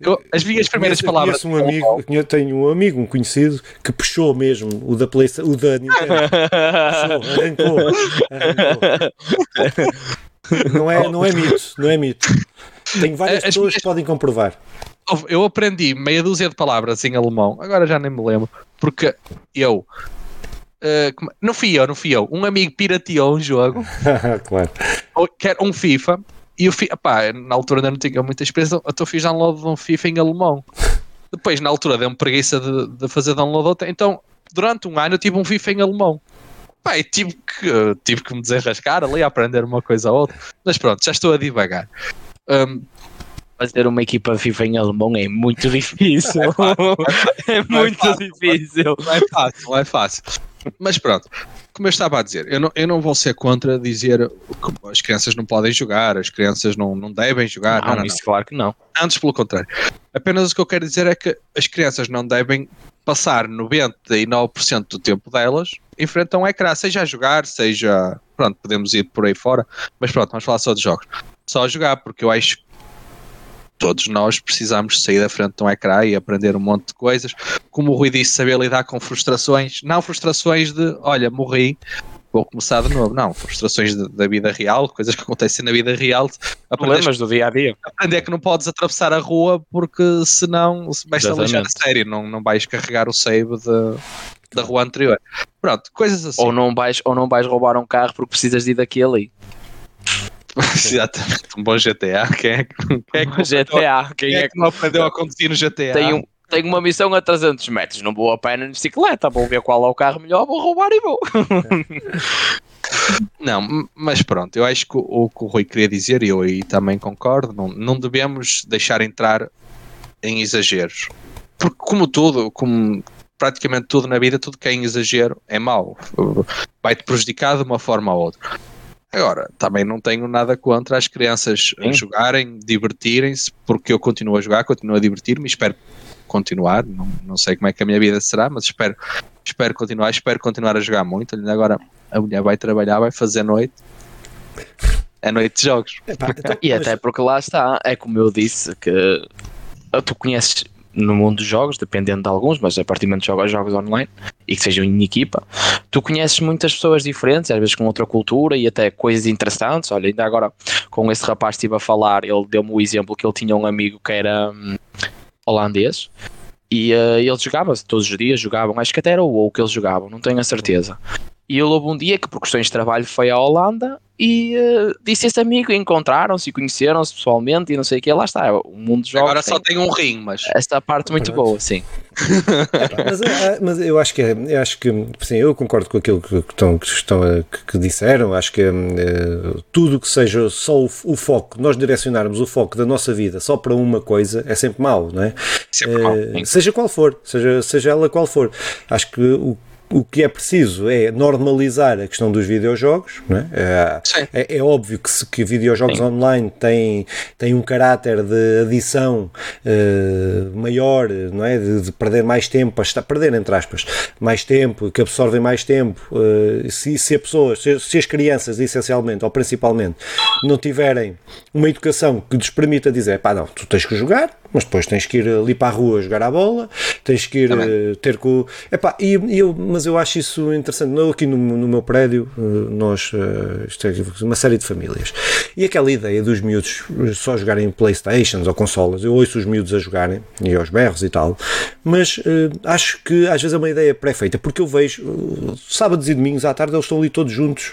eu, as minhas primeiras conheço, palavras. Conheço um amigo, eu tenho um amigo, um conhecido, que puxou mesmo o da PlayStation, o da Nintendo. puxou, arrancou. arrancou. Não é, não é mito, não é mito. Tenho várias as pessoas minhas... que podem comprovar. Eu aprendi meia dúzia de palavras em alemão, agora já nem me lembro, porque eu. Uh, não fui eu, não fui eu. Um amigo pirateou um jogo, claro. quer um FIFA, e eu fiz, pá, na altura ainda não tinha muita experiência, então fiz download de um FIFA em alemão. Depois, na altura, deu-me preguiça de, de fazer download outra. Então, durante um ano, eu tive um FIFA em alemão. Pá, e tive que, tive que me desenrascar ali a aprender uma coisa ou outra. Mas pronto, já estou a divagar. Um, fazer uma equipa FIFA em alemão é muito difícil. É, é muito é difícil. Não é fácil, não é fácil. Mas pronto, como eu estava a dizer, eu não, eu não vou ser contra dizer que as crianças não podem jogar, as crianças não, não devem jogar. Não, não, não isso não. claro que não. Antes, pelo contrário. Apenas o que eu quero dizer é que as crianças não devem passar 99% do tempo delas em frente a um ecrã, seja a jogar, seja. Pronto, podemos ir por aí fora, mas pronto, vamos falar só de jogos. Só a jogar, porque eu acho todos nós precisamos sair da frente de um ecrã e aprender um monte de coisas. Como o Rui disse, saber lidar com frustrações, não frustrações de olha, morri, vou começar de novo. Não, frustrações de, da vida real, coisas que acontecem na vida real. Problemas do dia a dia. Aprender que não podes atravessar a rua porque senão vais-te lixar a sério, não, não vais carregar o save de, da rua anterior. Pronto, coisas assim. Ou não vais, ou não vais roubar um carro porque precisas de ir daqui ali. Exatamente, um bom GTA. Quem é, quem é que GTA? Quem, é, que não aprendeu a conduzir no GTA? Um, tenho uma missão a 300 metros, não vou a pé na bicicleta, vou ver qual é o carro melhor, vou roubar e vou. não, mas pronto, eu acho que o, que o Rui queria dizer, e eu aí também concordo, não, não devemos deixar entrar em exageros. Porque como tudo, como praticamente tudo na vida, tudo que é em exagero é mau. Vai-te prejudicar de uma forma ou outra. Agora, também não tenho nada contra as crianças Sim. jogarem, divertirem-se, porque eu continuo a jogar, continuo a divertir-me e espero continuar. Não, não sei como é que a minha vida será, mas espero, espero continuar, espero continuar a jogar muito. Agora a mulher vai trabalhar, vai fazer noite. É noite de jogos. Epá, então, e até porque lá está, é como eu disse, que tu conheces no mundo dos jogos, dependendo de alguns, mas a partir do momento que jogas jogos online e que sejam em equipa, tu conheces muitas pessoas diferentes, às vezes com outra cultura e até coisas interessantes. Olha, ainda agora com esse rapaz estive a falar, ele deu-me o exemplo que ele tinha um amigo que era hum, holandês e uh, eles jogavam todos os dias, jogavam, acho que até era o WoW que eles jogavam, não tenho a certeza. E ele houve um dia que, por questões de trabalho, foi à Holanda e uh, disse esse amigo, encontraram-se e conheceram-se pessoalmente e não sei o que, lá está, o mundo jogos Agora só tem um rim, mas... Esta parte muito boa, sim. mas, eh, mas, eu acho que é, eu acho que, sim, eu concordo com aquilo que, estão, que, estão, que, que disseram, acho que é, tudo que seja só o, o, foco, nós direcionarmos o foco da nossa vida só para uma coisa é sempre mau, não é? Sempre mal, seja qual for, seja, seja ela qual for. Acho que o o que é preciso é normalizar a questão dos videojogos. É? É, é, é óbvio que, se, que videojogos Sim. online têm, têm um caráter de adição uh, maior, não é? De, de, perder mais tempo, a perder entre aspas, mais tempo, que absorvem mais tempo. Uh, se, se a pessoa, se, se, as crianças, essencialmente ou principalmente, não tiverem uma educação que lhes permita dizer, pá, não, tu tens que jogar, mas depois tens que ir ali para a rua jogar a bola, tens que ir uh, ter com. Epá, e, e eu, mas eu acho isso interessante. Não, aqui no, no meu prédio, uh, nós, uh, isto é uma série de famílias, e aquela ideia dos miúdos só jogarem Playstations ou consolas, eu ouço os miúdos a jogarem, e aos berros e tal, mas acho que às vezes é uma ideia pré-feita, porque eu vejo sábados e domingos à tarde eles estão ali todos juntos,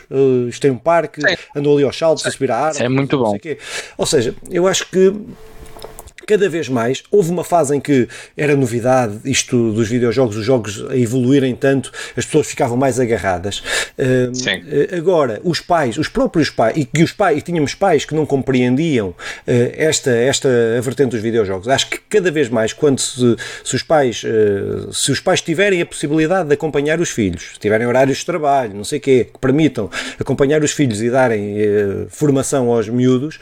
isto tem um parque, Sim. andam ali aos saltos Sim. a subir a ar. É muito bom. Ou seja, eu acho que cada vez mais. Houve uma fase em que era novidade isto dos videojogos, os jogos a evoluírem tanto, as pessoas ficavam mais agarradas. Sim. Uh, agora, os pais, os próprios pais, e que os pais, e tínhamos pais que não compreendiam uh, esta, esta vertente dos videojogos. Acho que cada vez mais, quando se, se os pais, uh, se os pais tiverem a possibilidade de acompanhar os filhos, se tiverem horários de trabalho, não sei o quê, que permitam acompanhar os filhos e darem formação aos miúdos,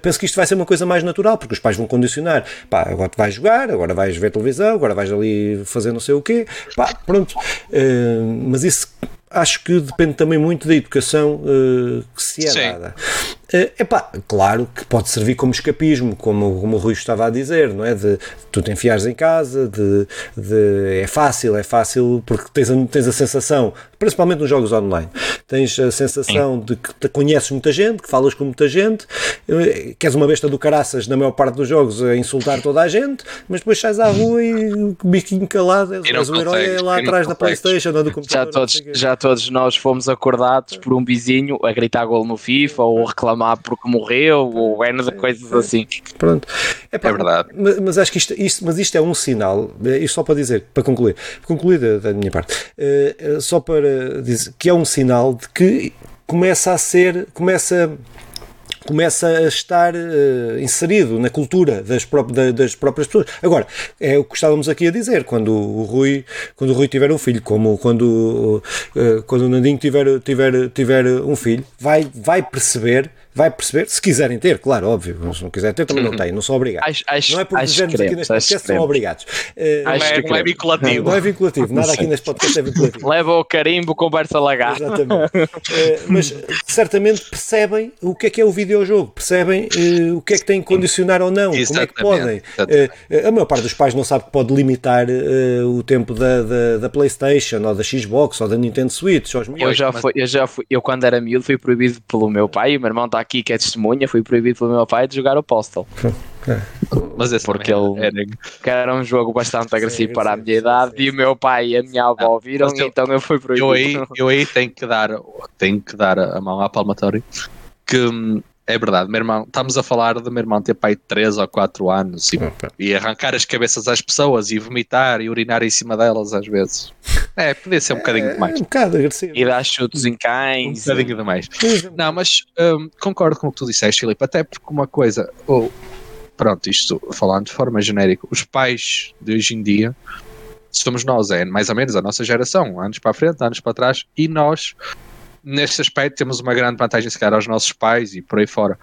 penso que isto vai ser uma coisa mais natural, porque os pais vão condicionar condicionar. Pá, agora tu vais jogar, agora vais ver televisão, agora vais ali fazer não sei o quê. Pá, pronto. Uh, mas isso acho que depende também muito da educação uh, que se é Sim. dada. É uh, pá, claro que pode servir como escapismo, como, como o Rui estava a dizer, não é? De, de tu te enfiares em casa, de, de, é fácil, é fácil porque tens a, tens a sensação, principalmente nos jogos online, tens a sensação de que te conheces muita gente, que falas com muita gente, eh, que és uma besta do caraças na maior parte dos jogos a insultar toda a gente, mas depois sais à rua e o biquinho calado, és, és o herói lá atrás da Playstation ou do computador. Já todos, já todos nós fomos acordados por um vizinho a gritar gol no FIFA ou reclamar porque morreu ou de coisas assim. Pronto. É, pá, é verdade. Mas, mas, acho que isto, isto, mas isto é um sinal, é, isto só para dizer, para concluir, concluir da, da minha parte, uh, só para dizer que é um sinal de que começa a ser, começa começa a estar uh, inserido na cultura das, pró das, próprias pessoas. Agora, é o que estávamos aqui a dizer, quando o Rui, quando o Rui tiver um filho, como quando, uh, quando o Nandinho tiver, tiver, tiver um filho, vai, vai perceber vai perceber, se quiserem ter, claro, óbvio, se não quiser ter também não tem, não são obrigados. Acho, acho, não é porque dizemos aqui neste podcast são obrigados. Uh, não, é, não é vinculativo. Não, é vinculativo, nada aqui neste podcast é vinculativo. Leva o carimbo, conversa lagar. Exatamente. Uh, mas certamente percebem o que é que é o videojogo, percebem uh, o que é que têm que condicionar ou não, Exatamente. como é que podem. a maior parte dos pais não sabe que pode limitar o tempo da, da, da, Playstation ou da Xbox ou da Nintendo Switch. eu, já fui, eu já fui, eu quando era miúdo fui proibido pelo meu pai e o meu irmão está aqui que é testemunha, fui proibido pelo meu pai de jogar o Postal. É. Mas esse porque ele era... era um jogo bastante agressivo sim, para a minha idade e o meu pai e a minha avó viram eu, então eu fui proibido. Eu aí, eu aí tenho que dar, tenho que dar a mão à palmatória que hum, é verdade, meu irmão, estamos a falar do meu irmão ter pai de 3 ou 4 anos e, e, arrancar as cabeças às pessoas e vomitar e urinar em cima delas às vezes. É, podia ser um bocadinho é, demais. Um bocado agressivo. E dar chutos em cães. Um bocadinho demais. Não, mas um, concordo com o que tu disseste, Filipe, até porque uma coisa, oh, pronto, isto falando de forma genérica, os pais de hoje em dia somos nós, é mais ou menos a nossa geração, anos para a frente, anos para trás, e nós neste aspecto temos uma grande vantagem se calhar aos nossos pais e por aí fora.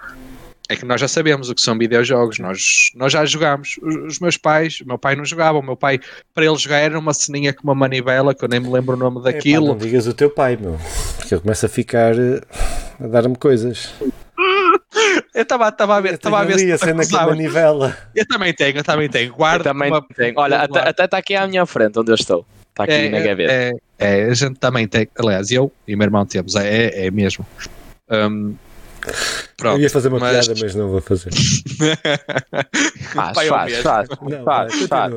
É que nós já sabemos o que são videojogos, nós, nós já jogámos. Os, os meus pais, o meu pai não jogava, o meu pai, para ele jogar era uma ceninha com uma manivela, que eu nem me lembro o nome daquilo. É, pá, não digas o teu pai, meu, porque ele começa a ficar eh, a dar-me coisas. Eu estava a ver, estava a ver se a cena com a manivela. Eu também tenho, eu também tenho. Guarda eu também uma... tenho. Olha, até está aqui à minha frente onde eu estou. Está aqui é, na gaveta. É, é, a gente também tem, aliás, eu e o meu irmão temos, é, é mesmo. Um, Pronto, eu ia fazer uma mas... piada, mas não vou fazer. faz, faz, faz, não, faz, faz.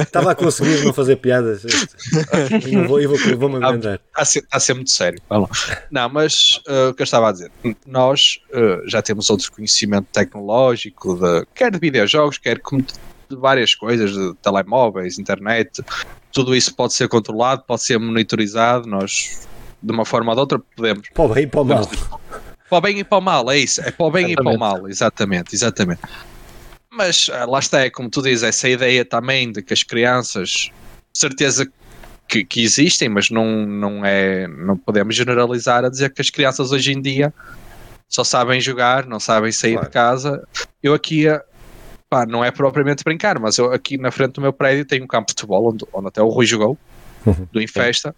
Estava a conseguir não fazer piadas. E vou, vou, vou me Está a, ser, está a ser muito sério. Não, mas uh, o que eu estava a dizer, nós uh, já temos outro conhecimento tecnológico, de, quer de videojogos, quer de várias coisas, de telemóveis, internet, tudo isso pode ser controlado, pode ser monitorizado, nós de uma forma ou de outra podemos. Para o bem e para o mal. Para o bem e para o mal, é isso, é para o bem exatamente. e para o mal, exatamente, exatamente. Mas ah, lá está, é como tu dizes, essa ideia também de que as crianças, certeza que, que, existem, mas não, não é, não podemos generalizar a dizer que as crianças hoje em dia só sabem jogar, não sabem sair claro. de casa. Eu aqui pá, não é propriamente brincar, mas eu aqui na frente do meu prédio tenho um campo de futebol onde, onde até o Rui jogou, uhum. do Infesta.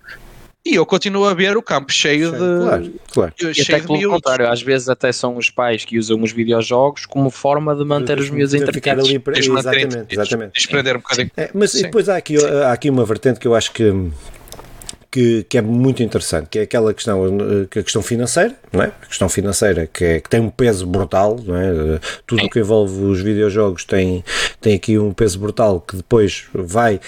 E eu continuo a ver o campo cheio de. Claro, claro. E até pelo contrário, às vezes até são os pais que usam os videojogos como forma de manter os meus entretidos. Ali para... Exatamente, exatamente. Desprender um bocadinho. É, mas depois há aqui, há aqui uma vertente que eu acho que que, que, é muito interessante, que é aquela questão, eh, que a questão financeira, não é? A questão financeira que, é, que tem um peso brutal, não é? Tudo o que envolve os videojogos tem, tem aqui um peso brutal que depois vai,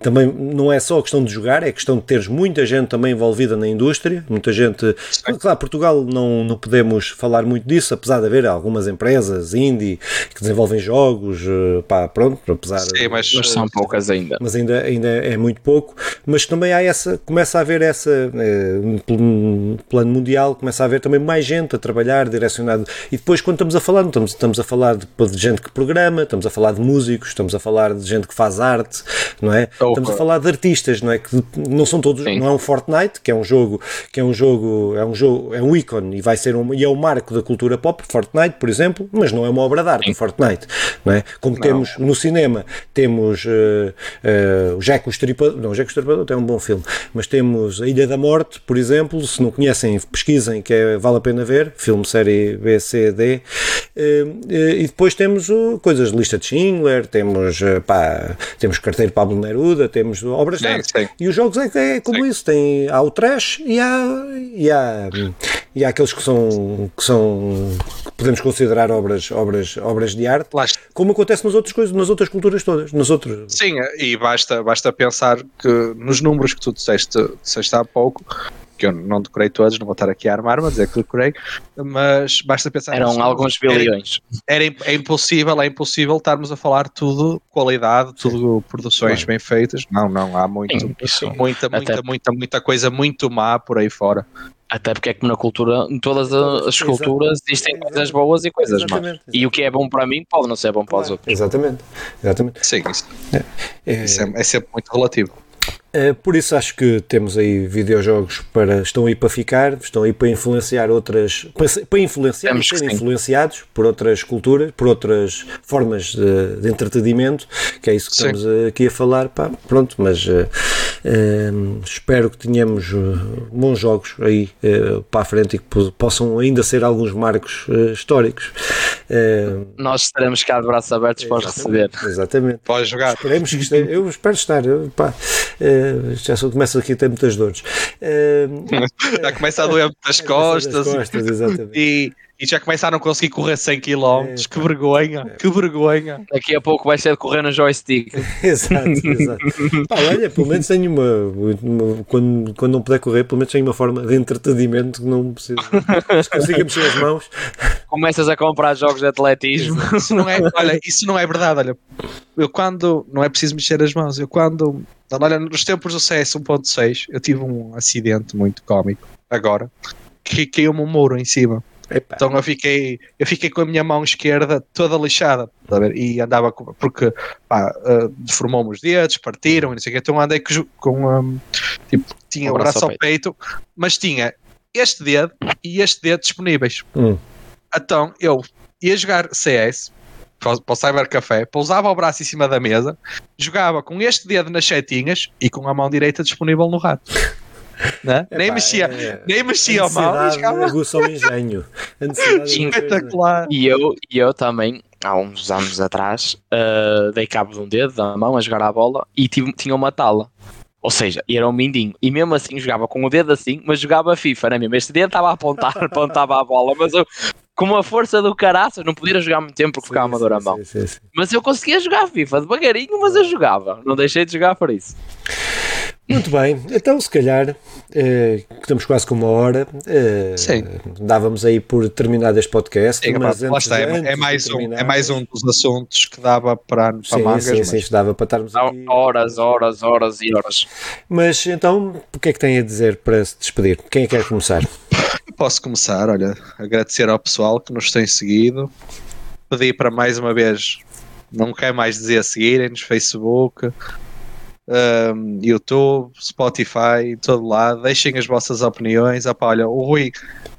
também não é só a questão de jogar, é a questão de teres muita gente também envolvida na indústria, muita gente, claro, Portugal não, não podemos falar muito disso, apesar de haver algumas empresas indie que desenvolvem jogos, eh, pá, pronto, apesar... Sim, mas, mas são poucas ainda. Mas ainda, ainda é muito pouco, mas também há essa, começa começa a haver essa, eh, plano mundial, começa a haver também mais gente a trabalhar direcionado. E depois, quando estamos a falar, estamos, estamos a falar de, de, gente que programa, estamos a falar de músicos, estamos a falar de gente que faz arte, não é? Okay. Estamos a falar de artistas, não é? Que não são todos, Sim. não é um Fortnite, que é um jogo, que é um jogo, é um jogo, é um ícone e vai ser um, e é um marco da cultura pop, Fortnite, por exemplo, mas não é uma obra de arte, o Fortnite, não é? Como não. temos no cinema, temos uh, uh, o Jack o Estripador, não, o Jack o Estripador tem um bom filme, mas temos temos A Ilha da Morte, por exemplo. Se não conhecem, pesquisem, que é, vale a pena ver. Filme série B, C, D. E depois temos coisas de lista de Schindler, temos, pá, temos Carteiro Pablo Neruda, temos obras de arte. E os jogos é, é como sim. isso: tem, há o trash e há, e há, e há aqueles que são, que são que podemos considerar obras, obras, obras de arte, como acontece nas outras coisas, nas outras culturas todas. Nos outros... Sim, e basta, basta pensar que nos números que tu disseste, disseste há pouco, que eu não decorei todos, não vou estar aqui a armar-me a dizer que decorei, mas basta pensar. Eram alguns bilhões. Era, era, é impossível, é impossível estarmos a falar tudo qualidade, tudo produções bem feitas. Não, não, há muito, sim, sim. muita, muita, Até... muita, muita coisa muito má por aí fora. Até porque é como na cultura, em todas as culturas existem coisas boas e coisas más. E o que é bom para mim pode não ser bom para os outros. Exatamente. Exatamente. Sim, isso é, é, isso é, é sempre muito relativo. Uh, por isso acho que temos aí videojogos para estão aí para ficar, estão aí para influenciar outras para, para influenciar e serem influenciados por outras culturas, por outras formas de, de entretenimento, que é isso que sim. estamos aqui a falar, pá, pronto, mas uh, uh, espero que tenhamos bons jogos aí para a frente e que possam ainda ser alguns marcos históricos. Nós estaremos cá de braços abertos para os receber. Exatamente. Pode jogar. Esperemos que esteja, eu espero estar, pá, já só começa aqui a ter muitas dores. já começa a doer muitas costas. costas exatamente. E, e já começaram a conseguir correr 100 km. É, que vergonha, é. que vergonha. Daqui a pouco vai ser de correr no joystick. exato, exato. Pá, olha, pelo menos tenho uma, uma, quando, quando não puder correr, pelo menos tenho uma forma de entretenimento que não preciso. consiga mexer as mãos. Começas a comprar jogos de atletismo. Isso não é, olha, isso não é verdade. Olha, eu quando. Não é preciso mexer as mãos. Eu quando. Olha, nos tempos do CS 1.6, eu tive um acidente muito cómico. Agora. Que caiu-me um muro em cima. Epa. Então eu fiquei, eu fiquei com a minha mão esquerda toda lixada, tá e andava com, porque pá, uh, deformou-me os dedos, partiram, não sei o que, então andei com, com um, tipo, tinha o, o braço, ao peito. peito, mas tinha este dedo e este dedo disponíveis. Hum. Então eu ia jogar CS para o Cyber Café, pousava o braço em cima da mesa, jogava com este dedo nas setinhas e com a mão direita disponível no rato. Né? Epá, nem mexia, é, nem mexia a mão. Aguça o engenho. Espetacular. E eu, e eu também, há uns anos atrás, uh, dei cabo de um dedo da mão a jogar a bola e tive, tinha uma tala. Ou seja, era um mindinho. E mesmo assim jogava com o dedo assim, mas jogava FIFA, não é mesmo? Este dedo estava a apontar, apontava a bola, mas eu, com a força do caraças, não podia jogar muito tempo porque ficava uma dor a mão. Sim, sim, mas eu conseguia jogar FIFA devagarinho, mas eu jogava. Não deixei de jogar por isso. Muito bem, então se calhar eh, estamos quase com uma hora. Eh, Sim. Dávamos aí por terminado este podcast. Sim, mas antes, está, é, é, mais um, é mais um dos assuntos que dava para, para sim, mangas. Sim, mas... sim, dava para estarmos aqui. Horas, horas, horas e horas. Mas então, o que é que tem a dizer para se despedir? Quem é que quer começar? Posso começar, olha, agradecer ao pessoal que nos tem seguido, pedir para mais uma vez, não quer mais dizer seguirem-nos, Facebook, um, YouTube, Spotify, todo lado. Deixem as vossas opiniões. Opa, olha, o Rui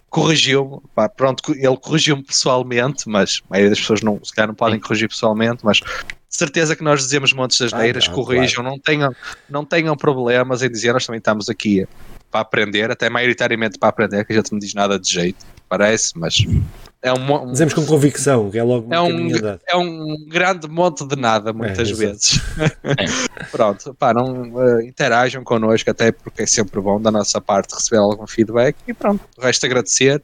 corrigiu-me, pronto, ele corrigiu-me pessoalmente, mas a maioria das pessoas não, se calhar não podem corrigir pessoalmente, mas certeza que nós dizemos montes das neiras, ah, corrijam, claro. não, tenham, não tenham problemas em dizer, nós também estamos aqui para aprender, até maioritariamente para aprender, que a gente não diz nada de jeito, parece, mas é um, um, Dizemos com convicção, que é logo é um, é um grande monte de nada, muitas é, vezes. É. Pronto, pá, não uh, interajam connosco, até porque é sempre bom da nossa parte receber algum feedback e pronto, o resto agradecer.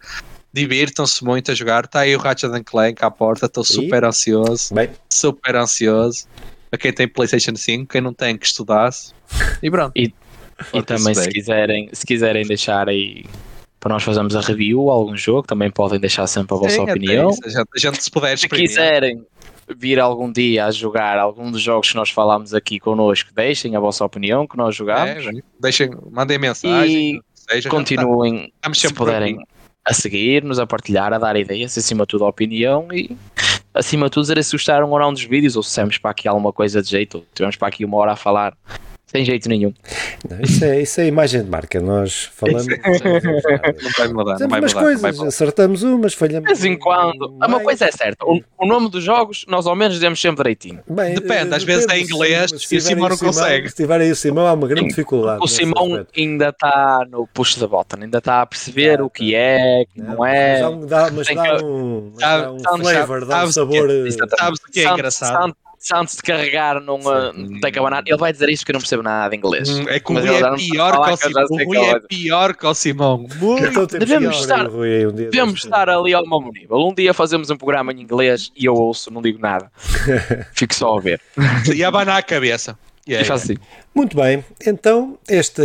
Divirtam-se muito a jogar. Está aí o Ratchet Clank à porta, estou super ansioso. Bem. Super ansioso. A quem tem PlayStation 5, quem não tem que estudasse. E pronto. E, e também se quiserem, se quiserem deixar aí para nós fazermos a review algum jogo, também podem deixar sempre a vossa Sim, opinião. A gente, a gente se puder Se quiserem vir algum dia a jogar algum dos jogos que nós falámos aqui connosco, deixem a vossa opinião que nós jogamos. É, deixem, mandem mensagem. E seja, continuem, tá, se puderem, a seguir-nos, a partilhar, a dar ideias, acima de tudo a opinião e acima de tudo dizer se gostaram ou não dos vídeos ou se temos para aqui alguma coisa de jeito, tivemos para aqui uma hora a falar sem jeito nenhum. Não, isso, é, isso é imagem de marca. Nós falamos. Não vai mudar, não Temos vai umas mudar. coisas, não acertamos umas, falhamos. De vez em quando. Uma mais. coisa é certa, o, o nome dos jogos nós ao menos demos sempre direitinho. Bem, Depende, eh, às vezes depende, é inglês se- e se o Simão não consegue. Se tiver aí o Simão, há uma grande dificuldade. O Simão aspecto. ainda está no push da bota, ainda está a perceber o que é, que não, é. Mas dá, mas dá que- um, mas dá um sabe- flavor, dá um sabes é? sabor. eh. Sabes o que é antes- engraçado? Se antes- de carregar num, uh, Sim. tem que abanar, ele vai dizer isto que eu não percebo nada de inglês. Hum, É que o Mas Rui é pior que o Simão. O Rui qual é é. pior que o Simão. Muito. Devemos estar- Rui um Devemos estar ali ao mesmo nível. Um dia fazemos um programa em inglês e eu ouço, não digo nada. Fico só a ver. E abanar a cabeça. E Yeah, faço yeah. assim. Muito bem, então este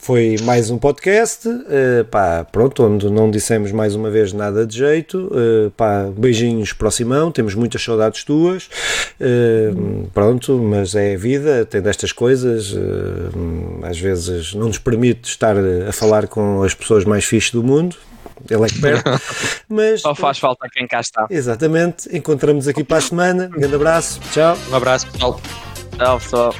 foi mais um podcast, eh, pá, pronto, onde não dissemos mais uma vez nada de jeito, eh, pá, beijinhos para o Simão, temos muitas saudades tuas, eh, pronto, mas é a vida, tem destas coisas, às vezes não nos permite estar a falar com as pessoas mais fixes do mundo, ele é que perde, mas Só faz falta quem cá está. exatamente, encontramos aqui para a semana, um grande abraço, tchau. Um abraço, pessoal. Tchau, pessoal.